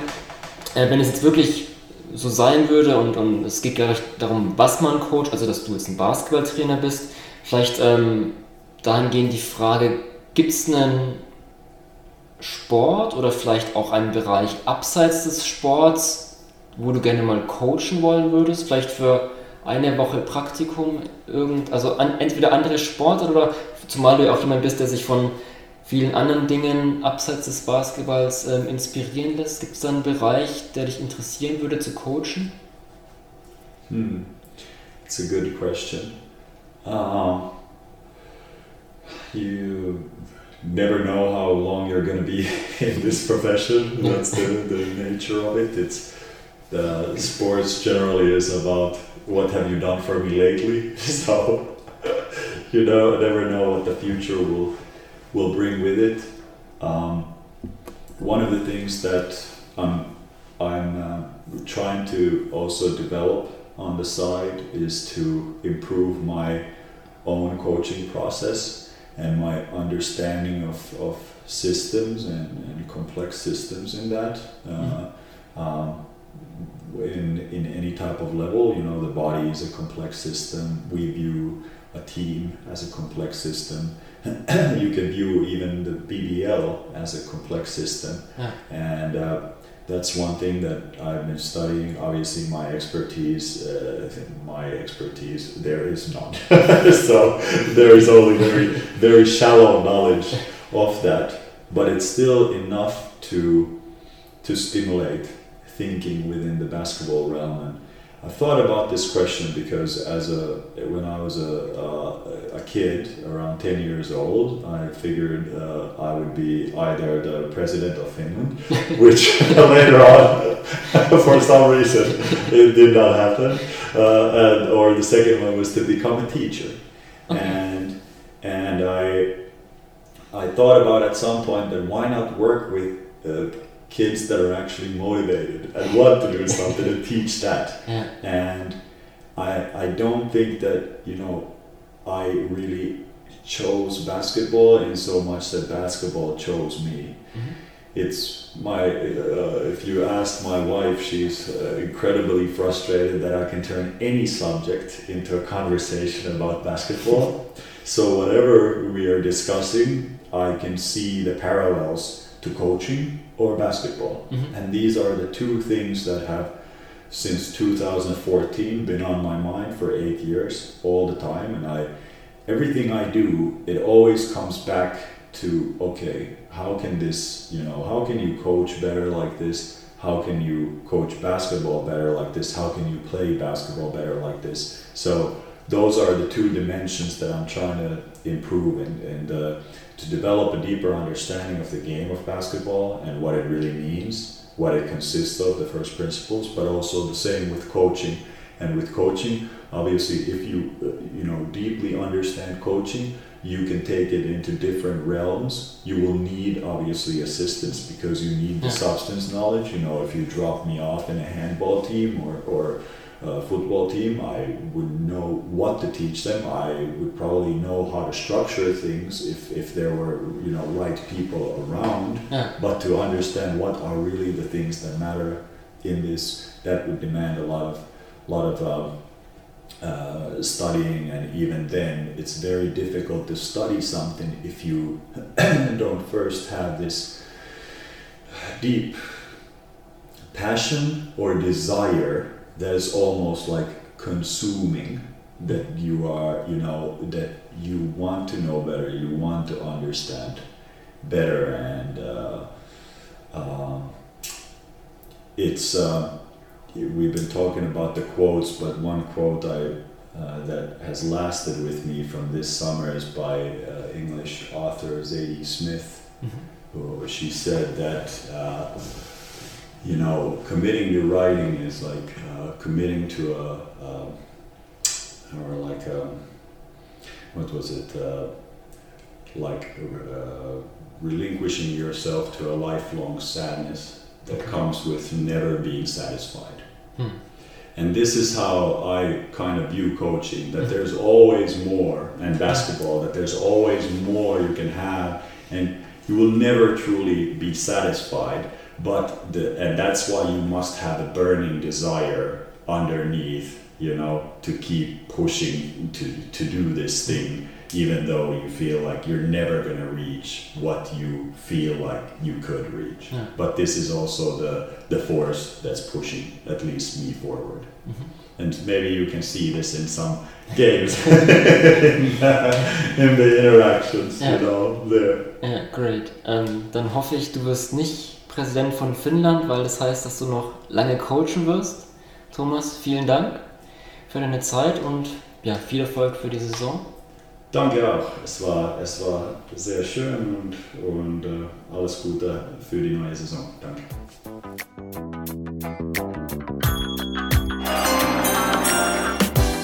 Speaker 5: äh, wenn es jetzt wirklich so sein würde und, und es geht gar nicht darum, was man coacht, also dass du jetzt ein Basketballtrainer bist, vielleicht ähm, dahingehend die Frage, gibt es einen Sport oder vielleicht auch einen Bereich abseits des Sports, wo du gerne mal coachen wollen würdest? Vielleicht für eine Woche Praktikum, irgend, also an, entweder andere Sportarten oder zumal du ja auch jemand bist, der sich von vielen anderen Dingen abseits des Basketballs ähm, inspirieren lässt. Gibt es da einen Bereich, der dich interessieren würde zu coachen?
Speaker 6: Hmm, it's a good question. Um, you never know how long you're to be <laughs> in this profession. That's the, the nature of it. It's the sports generally is about what have you done for me lately. <laughs> So <laughs> you know, never know what the future will will bring with it. Um, one of the things that I'm I'm uh, trying to also develop on the side is to improve my own coaching process and my understanding of, of systems and, and complex systems in that. Uh, um, in, in any type of level, you know, the body is a complex system. We view a team as a complex system. <clears throat> you can view even the BBL as a complex system.
Speaker 5: Yeah.
Speaker 6: And uh, that's one thing that I've been studying. Obviously, my expertise, uh, I think my expertise, there is none. <laughs> so there is only very, very shallow knowledge of that. But it's still enough to to stimulate thinking within the basketball realm. And I thought about this question because as a when I was a, a, a kid, around ten years old, I figured uh, I would be either the president of Finland, <laughs> which <laughs> later on, <laughs> for some reason, it did not happen, uh, and, or the second one was to become a teacher, and and I I thought about at some point that why not work with uh, kids that are actually motivated and want to do something and teach that.
Speaker 5: Yeah.
Speaker 6: And I I don't think that you know I really chose basketball in so much that basketball chose me. It's my uh, if you ask my wife, she's uh, incredibly frustrated that I can turn any subject into a conversation about basketball. <laughs> So whatever we are discussing, I can see the parallels to coaching or basketball. And these are the two things that have since 2014 been on my mind for 8 years all the time and I everything I do it always comes back to okay, how can this, you know, how can you coach better like this? How can you coach basketball better like this? How can you play basketball better like this? So those are the two dimensions that I'm trying to improve and, and uh, to develop a deeper understanding of the game of basketball and what it really means, what it consists of, the first principles, but also the same with coaching. And with coaching, obviously, if you uh, you know deeply understand coaching, you can take it into different realms. You will need obviously assistance because you need the
Speaker 5: Yeah.
Speaker 6: substance knowledge. You know, if you drop me off in a handball team or or uh, football team. I would know what to teach them. I would probably know how to structure things if, if there were you know right people around.
Speaker 5: Yeah.
Speaker 6: But to understand what are really the things that matter in this, that would demand a lot of lot of um, uh, studying, and even then, it's very difficult to study something if you <clears throat> don't first have this deep passion or desire that is almost like consuming that you are you know that you want to know better you want to understand better and uh, um, it's uh, we've been talking about the quotes but one quote I uh, that has lasted with me from this summer is by uh, English author Zadie Smith who she said that uh, you know committing to writing is like uh, committing to a, a or like a, what was it uh, like uh, relinquishing yourself to a lifelong sadness that comes with never being satisfied.
Speaker 5: Hmm.
Speaker 6: and this is how I kind of view coaching that there's always more and basketball that there's always more you can have and you will never truly be satisfied but the, and that's why you must have a burning desire underneath you know to keep pushing to, to do this thing even though you feel like you're never going to reach what you feel like you could reach
Speaker 5: Yeah.
Speaker 6: but this is also the the force that's pushing at least me forward and maybe you can see this in some games in, <laughs> uh, in the interactions
Speaker 5: Yeah.
Speaker 6: you know there
Speaker 5: Ja, great. Ähm, dann hoffe ich, du wirst nicht Präsident von Finnland, weil das heißt, dass du noch lange coachen wirst. Thomas, vielen Dank für deine Zeit und ja, viel Erfolg für die Saison.
Speaker 6: Danke auch. Es war, es war sehr schön und, und äh, alles Gute für die neue Saison. Danke.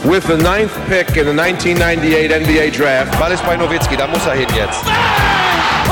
Speaker 1: With the ninth pick in the 1998 NBA Draft,
Speaker 2: Ball ist bei Nowitzki, da muss er hin jetzt.